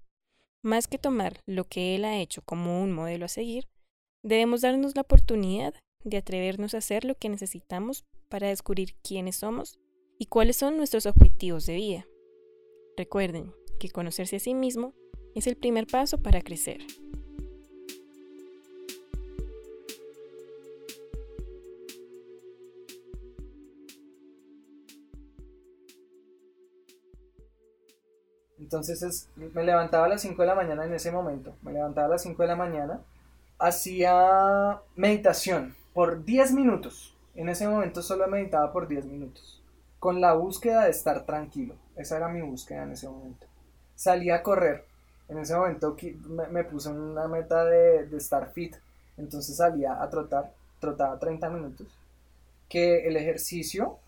[SPEAKER 1] más que tomar lo que él ha hecho como un modelo a seguir, debemos darnos la oportunidad de atrevernos a hacer lo que necesitamos para descubrir quiénes somos y cuáles son nuestros objetivos de vida. Recuerden que conocerse a sí mismo es el primer paso para crecer.
[SPEAKER 3] Entonces es, me levantaba a las 5 de la mañana en ese momento, me levantaba a las 5 de la mañana, hacía meditación por 10 minutos, en ese momento solo meditaba por 10 minutos, con la búsqueda de estar tranquilo. Esa era mi búsqueda en ese momento. Salí a correr. En ese momento me, puse una meta de, de estar fit. Entonces salía a trotar, trotaba 30 minutos. Que el ejercicio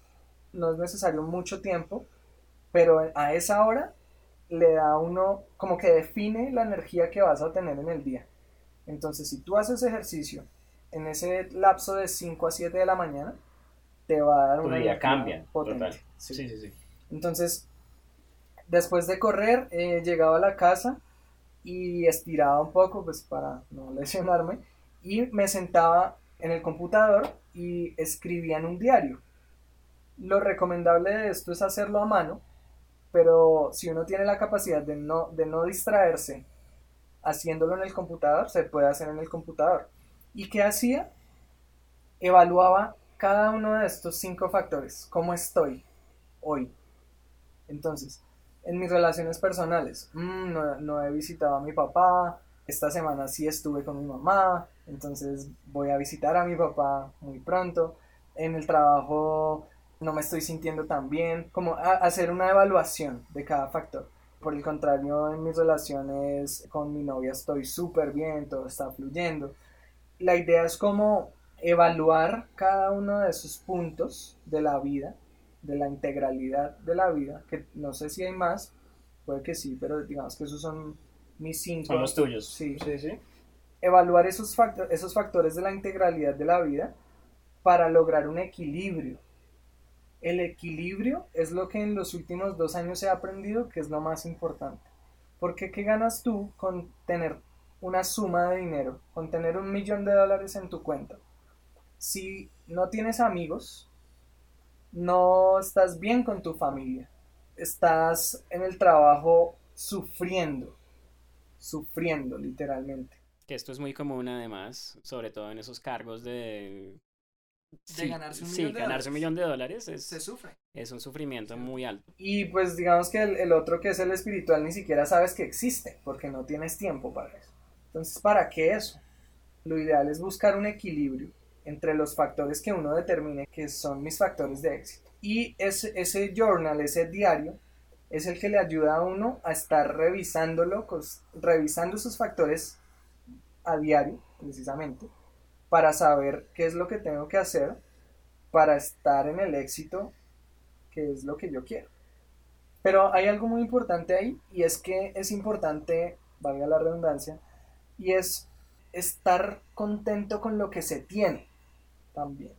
[SPEAKER 3] no es necesario mucho tiempo, pero a esa hora le da uno como que define la energía que vas a tener en el día. Entonces, si tú haces ejercicio en ese lapso de 5 a 7 de la mañana, te va a dar una
[SPEAKER 2] día cambia,
[SPEAKER 3] Total. Sí. sí, sí, Entonces, después de correr, eh, llegaba a la casa y estiraba un poco, pues para no lesionarme, y me sentaba en el computador y escribía en un diario. Lo recomendable de esto es hacerlo a mano, pero si uno tiene la capacidad de no, de no distraerse haciéndolo en el computador, se puede hacer en el computador. ¿Y qué hacía? Evaluaba cada uno de estos cinco factores. ¿Cómo estoy hoy? Entonces, en mis relaciones personales, mm, no, no, he visitado a mi papá, esta semana sí estuve con mi mamá, entonces voy a visitar a mi papá muy pronto. En el trabajo no me estoy sintiendo tan bien, como hacer una evaluación de cada factor. Por el contrario, en mis relaciones con mi novia estoy súper bien, todo está fluyendo. La idea es como evaluar cada uno de esos puntos de la vida, de la integralidad de la vida, que no sé si hay más, puede que sí, pero digamos que esos son mis cinco.
[SPEAKER 2] Son los tuyos.
[SPEAKER 3] Sí, sí, sí. Evaluar esos, esos factores de la integralidad de la vida para lograr un equilibrio el equilibrio es lo que en los últimos dos años he aprendido que es lo más importante. Porque ¿qué ganas tú con tener una suma de dinero, con tener un millón de dólares en tu cuenta? Si no tienes amigos, no estás bien con tu familia, estás en el trabajo sufriendo, sufriendo literalmente.
[SPEAKER 2] Que esto es muy común además, sobre todo en esos cargos de
[SPEAKER 3] de ganarse un millón de
[SPEAKER 2] ganarse
[SPEAKER 3] un
[SPEAKER 2] millón de dólares es,
[SPEAKER 3] se sufre.
[SPEAKER 2] Es un sufrimiento muy alto.
[SPEAKER 3] Y pues digamos que el, otro que es el espiritual ni siquiera sabes que existe, porque no tienes tiempo para eso. Entonces, ¿para qué eso? Lo ideal es buscar un equilibrio entre los factores que uno determine que son mis factores de éxito. Y ese, ese journal, ese diario, es el que le ayuda a uno a estar revisándolo, revisando sus factores a diario, precisamente, para saber qué es lo que tengo que hacer para estar en el éxito que es lo que yo quiero. Pero hay algo muy importante ahí y es que es importante, valga la redundancia, y es estar contento con lo que se tiene también.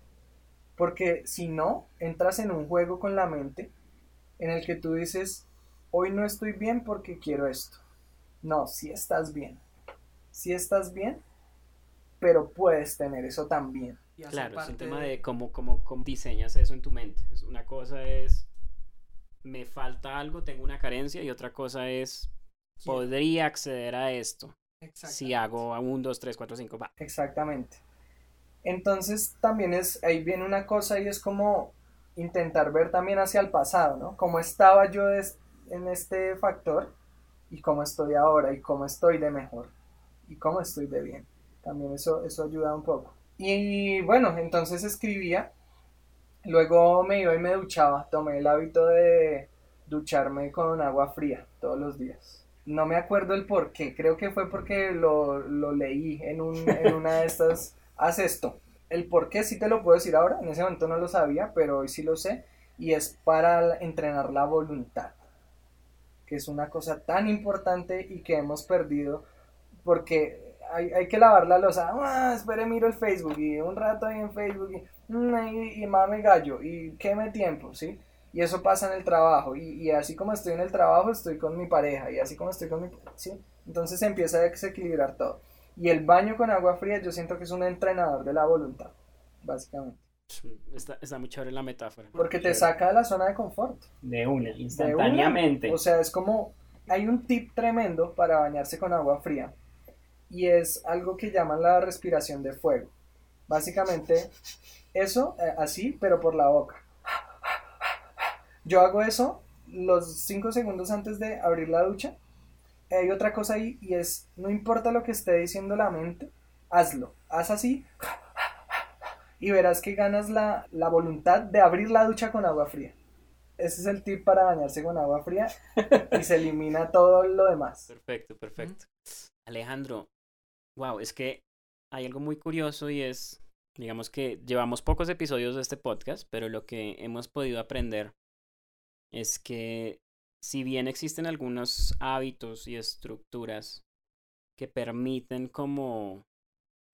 [SPEAKER 3] Porque si no, entras en un juego con la mente en el que tú dices, hoy no estoy bien porque quiero esto. No, si estás bien. Si estás bien, pero puedes tener eso también.
[SPEAKER 2] Claro, es un tema de, cómo, cómo, cómo, diseñas eso en tu mente. Una cosa es, me falta algo, tengo una carencia, y otra cosa es, podría acceder a esto si hago a 1, 2, 3, 4, 5, va.
[SPEAKER 3] Exactamente. Entonces también es, ahí viene una cosa y es como intentar ver también hacia el pasado, ¿no? Cómo estaba yo en este factor y cómo estoy ahora y cómo estoy de mejor y cómo estoy de bien. También eso, eso ayuda un poco. Y bueno, entonces escribía, luego me iba y me duchaba, tomé el hábito de ducharme con agua fría todos los días. No me acuerdo el por qué, creo que fue porque lo, lo leí en, un, en una de estas, haz esto. El por qué sí te lo puedo decir ahora, en ese momento no lo sabía, pero hoy sí lo sé, y es para entrenar la voluntad, que es una cosa tan importante y que hemos perdido porque hay, hay que lavar la losa. Ah, espere, miro el Facebook y un rato ahí en Facebook y, mm, y, mame gallo y queme tiempo, ¿sí? Y eso pasa en el trabajo. Y, y, así como estoy en el trabajo, estoy con mi pareja. Y así como estoy con mi... ¿sí? Entonces empieza a desequilibrar todo. Y el baño con agua fría yo siento que es un entrenador de la voluntad, básicamente.
[SPEAKER 2] Está, está muy chévere la metáfora.
[SPEAKER 3] Porque te saca de la zona de confort.
[SPEAKER 2] De una, instantáneamente.
[SPEAKER 3] O sea, es como... Hay un tip tremendo para bañarse con agua fría y es algo que llaman la respiración de fuego. Básicamente, eso eh, así, pero por la boca. Yo hago eso los 5 segundos antes de abrir la ducha, hay otra cosa ahí y es, no importa lo que esté diciendo la mente, hazlo. Haz así y verás que ganas la, la voluntad de abrir la ducha con agua fría. Ese es el tip para bañarse con agua fría y se elimina todo lo demás.
[SPEAKER 2] Perfecto, perfecto. Alejandro, wow, es que hay algo muy curioso y es, digamos que llevamos pocos episodios de este podcast, pero lo que hemos podido aprender es que si bien existen algunos hábitos y estructuras que permiten como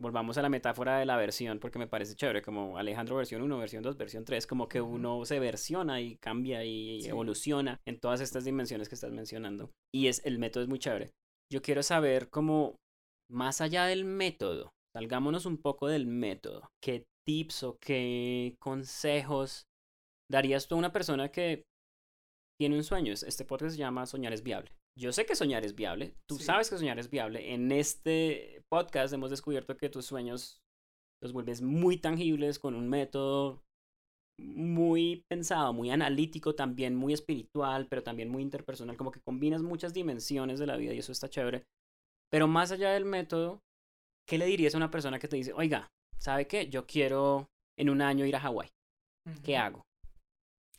[SPEAKER 2] volvamos a la metáfora de la versión, porque me parece chévere, como Alejandro versión 1, versión 2, versión 3, como que uno se versiona y cambia y evoluciona en todas estas dimensiones que estás mencionando. Y es, el método es muy chévere. Yo quiero saber cómo, más allá del método, salgámonos un poco del método, qué tips o qué consejos darías tú a una persona que tiene un sueño. Este podcast se llama Soñar es viable. Yo sé que soñar es viable, tú sabes que soñar es viable. En este podcast hemos descubierto que tus sueños los vuelves muy tangibles con un método muy pensado, muy analítico, también muy espiritual, pero también muy interpersonal, como que combinas muchas dimensiones de la vida y eso está chévere. Pero más allá del método, ¿qué le dirías a una persona que te dice, oiga, ¿sabe qué? Yo quiero en un año ir a Hawái. ¿Qué hago?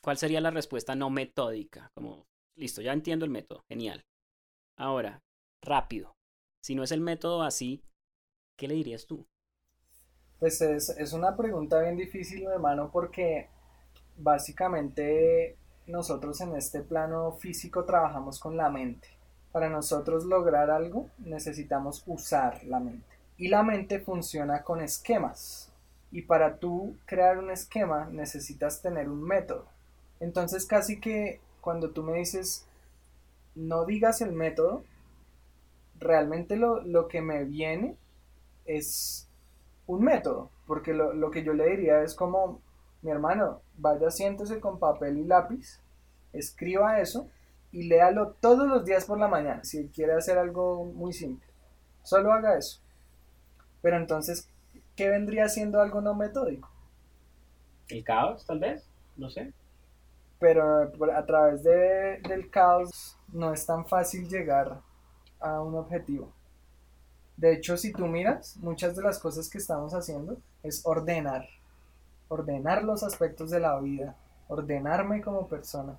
[SPEAKER 2] ¿Cuál sería la respuesta no metódica? Como, listo, ya entiendo el método, genial. Ahora, rápido. Si no es el método así, ¿qué le dirías tú?
[SPEAKER 3] Pues es, es una pregunta bien difícil, hermano, porque básicamente nosotros en este plano físico trabajamos con la mente. Para nosotros lograr algo necesitamos usar la mente. Y la mente funciona con esquemas. Y para tú crear un esquema necesitas tener un método. Entonces casi que cuando tú me dices no digas el método, realmente lo, lo que me viene es un método, porque lo, lo, que yo le diría es como, mi hermano, vaya, siéntese con papel y lápiz, escriba eso y léalo todos los días por la mañana, si quiere hacer algo muy simple. Solo haga eso. Pero entonces, ¿qué vendría siendo algo no metódico?
[SPEAKER 2] El caos, tal vez, no sé
[SPEAKER 3] pero a través de, del caos no es tan fácil llegar a un objetivo. De hecho, si tú miras, muchas de las cosas que estamos haciendo es ordenar, ordenar los aspectos de la vida, ordenarme como persona,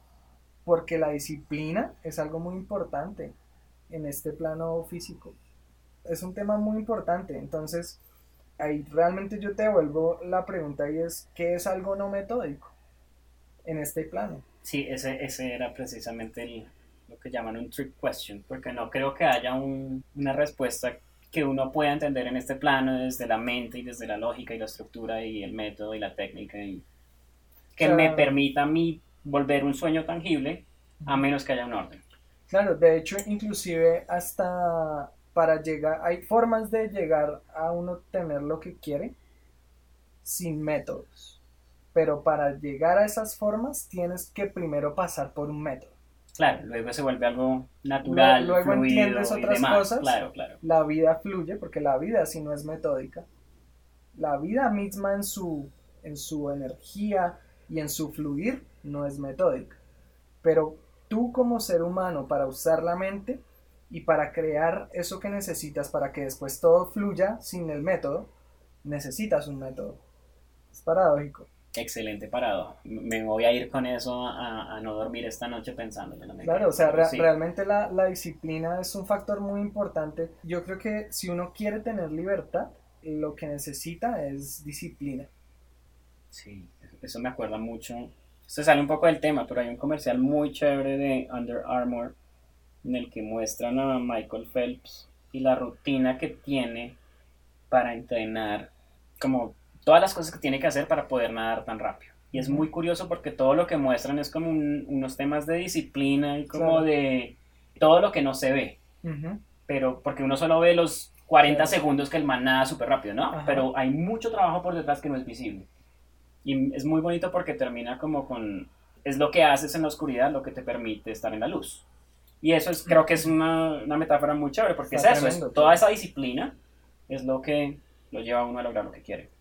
[SPEAKER 3] porque la disciplina es algo muy importante en este plano físico. Es un tema muy importante, entonces ahí realmente yo te devuelvo la pregunta y es, ¿qué es algo no metódico? En este plano.
[SPEAKER 2] Sí, ese, ese era precisamente lo que llaman un trick question, porque no creo que haya una respuesta que uno pueda entender en este plano desde la mente y desde la lógica y la estructura y el método y la técnica y que me permita a mí volver un sueño tangible a menos que haya un orden.
[SPEAKER 3] Claro, de hecho inclusive hasta para llegar, hay formas de llegar a uno tener lo que quiere sin métodos pero para llegar a esas formas tienes que primero pasar por un método.
[SPEAKER 2] Claro, luego se vuelve algo natural.
[SPEAKER 3] Luego, entiendes otras cosas.
[SPEAKER 2] Claro, claro.
[SPEAKER 3] La vida fluye, porque la vida si no es metódica. La vida misma en su, en su energía y en su fluir no es metódica. Pero tú como ser humano, para usar la mente y para crear eso que necesitas para que después todo fluya sin el método, necesitas un método. Es paradójico.
[SPEAKER 2] Excelente parado. Me voy a ir con eso a, no dormir esta noche pensando.
[SPEAKER 3] claro, o sea, realmente la, la, disciplina es un factor muy importante. Yo creo que si uno quiere tener libertad, lo que necesita es disciplina.
[SPEAKER 2] Sí, eso me acuerda mucho. Esto sale un poco del tema, pero hay un comercial muy chévere de Under Armour en el que muestran a Michael Phelps y la rutina que tiene para entrenar como todas las cosas que tiene que hacer para poder nadar tan rápido. Y es muy curioso porque todo lo que muestran es como unos temas de disciplina y como de todo lo que no se ve. Pero porque uno solo ve los 40 segundos que el man nada súper rápido, ¿no? Pero hay mucho trabajo por detrás que no es visible. Y es muy bonito porque termina como con... Es lo que haces en la oscuridad lo que te permite estar en la luz. Y eso es, creo que es una, una metáfora muy chévere porque es eso, es, toda esa disciplina es lo que lo lleva a uno a lograr lo que quiere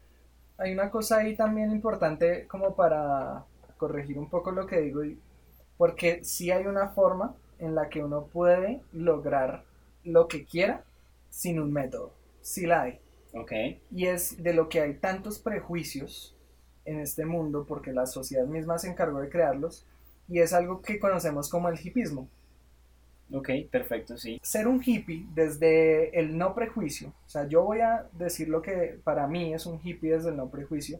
[SPEAKER 3] hay una cosa ahí también importante como para corregir un poco lo que digo. porque sí hay una forma en la que uno puede lograr lo que quiera sin un método. Sí la hay. Y es de lo que hay tantos prejuicios en este mundo, porque la sociedad misma se encargó de crearlos, y es algo que conocemos como el hipismo.
[SPEAKER 2] Ok, perfecto, sí.
[SPEAKER 3] Ser un hippie desde el no prejuicio, o sea, yo voy a decir lo que para mí es un hippie desde el no prejuicio,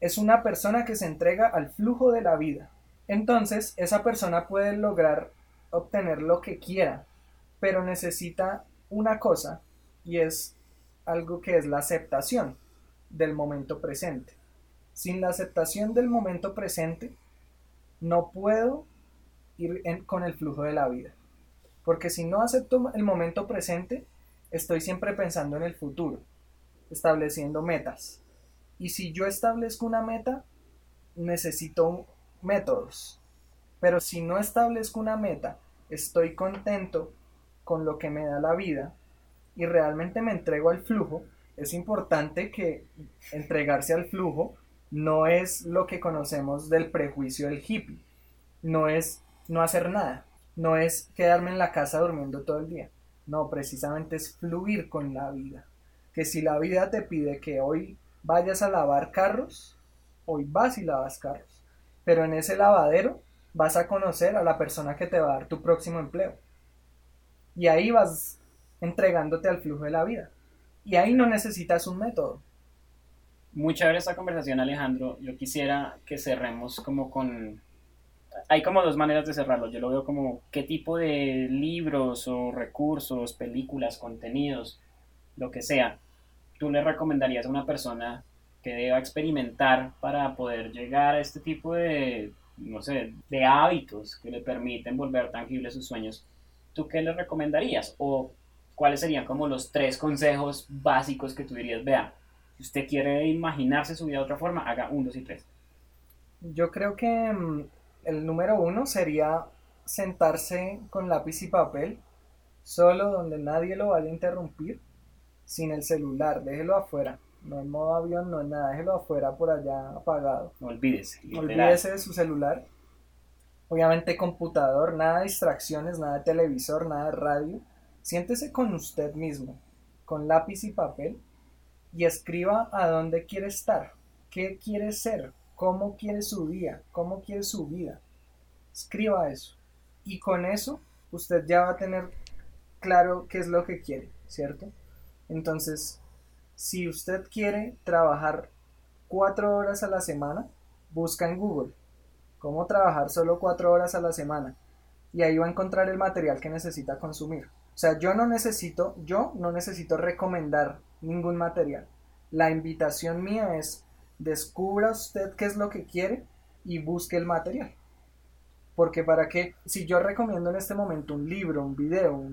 [SPEAKER 3] es una persona que se entrega al flujo de la vida. Entonces, esa persona puede lograr obtener lo que quiera, pero necesita una cosa y es algo que es la aceptación del momento presente. Sin la aceptación del momento presente, no puedo ir con el flujo de la vida. Porque si no acepto el momento presente, estoy siempre pensando en el futuro, estableciendo metas. Y si yo establezco una meta, necesito métodos. Pero si no establezco una meta, estoy contento con lo que me da la vida y realmente me entrego al flujo, es importante que entregarse al flujo no es lo que conocemos del prejuicio del hippie, no es no hacer nada, no es quedarme en la casa durmiendo todo el día. No, precisamente es fluir con la vida. Que si la vida te pide que hoy vayas a lavar carros, hoy vas y lavas carros. Pero en ese lavadero vas a conocer a la persona que te va a dar tu próximo empleo. Y ahí vas entregándote al flujo de la vida. Y ahí no necesitas un método.
[SPEAKER 2] Muy chévere esta conversación, Alejandro. Yo quisiera que cerremos como con hay como dos maneras de cerrarlo. Yo lo veo como qué tipo de libros o recursos, películas, contenidos, lo que sea, tú le recomendarías a una persona que deba experimentar para poder llegar a este tipo de, no sé, de hábitos que le permiten volver tangibles sus sueños. ¿Tú qué le recomendarías? ¿O cuáles serían como los tres consejos básicos que tú dirías, vea, si usted quiere imaginarse su vida de otra forma, haga uno, dos y tres?
[SPEAKER 3] Yo creo que mm, el número uno sería sentarse con lápiz y papel, solo donde nadie lo vaya a interrumpir, sin el celular, déjelo afuera. No en modo avión, no en nada, déjelo afuera por allá apagado.
[SPEAKER 2] No olvídese.
[SPEAKER 3] Olvídese de su celular. Obviamente computador, nada de distracciones, nada de televisor, nada de radio. Siéntese con usted mismo, con lápiz y papel, y escriba a dónde quiere estar, qué quiere ser, cómo quiere su día, cómo quiere su vida. Escriba eso. Y con eso usted ya va a tener claro qué es lo que quiere, ¿cierto? Entonces, si usted quiere trabajar cuatro horas a la semana, busca en Google cómo trabajar solo cuatro horas a la semana y ahí va a encontrar el material que necesita consumir. O sea, yo no necesito, yo no necesito recomendar ningún material. La invitación mía es descubra usted qué es lo que quiere y busque el material. Porque para qué, si yo recomiendo en este momento un libro, un video,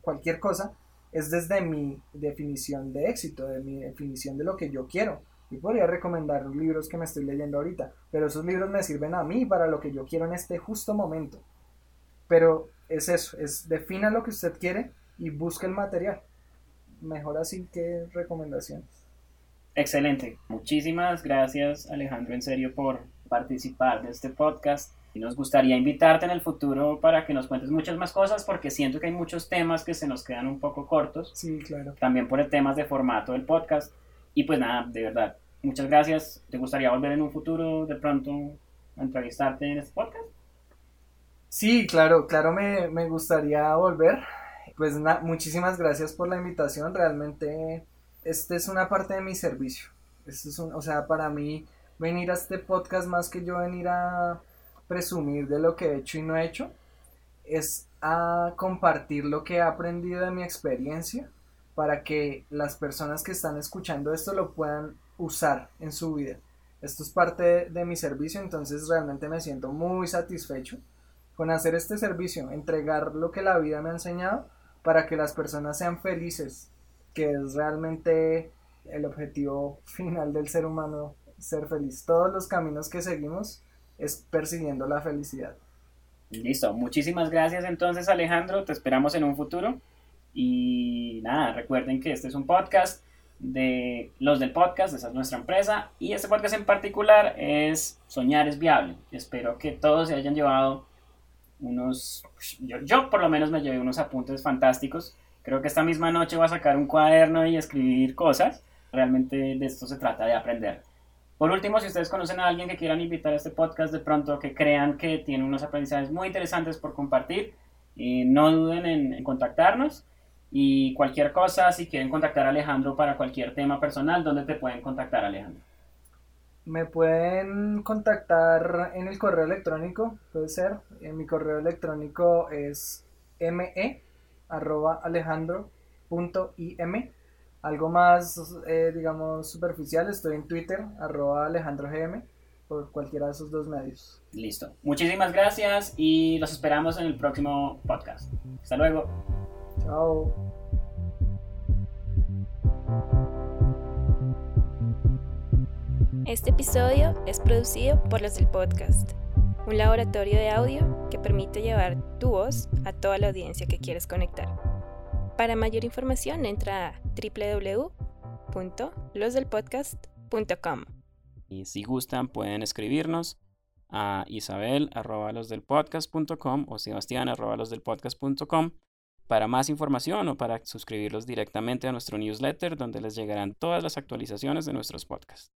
[SPEAKER 3] cualquier cosa, es desde mi definición de éxito, de mi definición de lo que yo quiero. Y podría recomendar libros que me estoy leyendo ahorita, pero esos libros me sirven a mí para lo que yo quiero en este justo momento. Pero es eso, es defina lo que usted quiere y busque el material. Mejor así que recomendaciones.
[SPEAKER 2] Excelente. Muchísimas gracias Alejandro en serio por participar de este podcast. Y nos gustaría invitarte en el futuro para que nos cuentes muchas más cosas porque siento que hay muchos temas que se nos quedan un poco cortos.
[SPEAKER 3] Sí, claro.
[SPEAKER 2] También por el temas de formato del podcast. Y pues nada, de verdad, muchas gracias. ¿Te gustaría volver en un futuro de pronto a entrevistarte en este podcast?
[SPEAKER 3] Sí, claro, claro, me, me gustaría volver. Pues muchísimas gracias por la invitación. Realmente esta es una parte de mi servicio. Esto es o sea, para mí venir a este podcast más que yo venir a presumir de lo que he hecho y no he hecho, es a compartir lo que he aprendido de mi experiencia para que las personas que están escuchando esto lo puedan usar en su vida. Esto es parte de, mi servicio, entonces realmente me siento muy satisfecho con hacer este servicio, entregar lo que la vida me ha enseñado para que las personas sean felices, que es realmente el objetivo final del ser humano, ser feliz. Todos los caminos que seguimos es persiguiendo la felicidad.
[SPEAKER 2] Listo, muchísimas gracias entonces Alejandro, te esperamos en un futuro y nada, recuerden que este es un podcast de los del podcast, esa es nuestra empresa, y este podcast en particular es Soñar es Viable. Espero que todos se hayan llevado unos, yo, yo por lo menos me llevé unos apuntes fantásticos. Creo que esta misma noche voy a sacar un cuaderno y escribir cosas. Realmente de esto se trata de aprender. Por último, si ustedes conocen a alguien que quieran invitar a este podcast de pronto, que crean que tiene unos aprendizajes muy interesantes por compartir, eh, no duden en, contactarnos. Y cualquier cosa, si quieren contactar a Alejandro para cualquier tema personal, ¿dónde te pueden contactar, Alejandro?
[SPEAKER 3] Me pueden contactar en el correo electrónico, puede ser. En mi correo electrónico es me arroba alejandro.im. Algo más, eh, digamos, superficial, estoy en Twitter, arroba alejandrogm, por cualquiera de esos dos medios.
[SPEAKER 2] Listo. Muchísimas gracias y los esperamos en el próximo podcast. Hasta luego.
[SPEAKER 3] Chao.
[SPEAKER 1] Este episodio es producido por los del podcast, un laboratorio de audio que permite llevar tu voz a toda la audiencia que quieres conectar. Para mayor información entra a www.losdelpodcast.com.
[SPEAKER 2] Y si gustan pueden escribirnos a isabel.losdelpodcast.com o sebastián.losdelpodcast.com para más información o para suscribirlos directamente a nuestro newsletter donde les llegarán todas las actualizaciones de nuestros podcasts.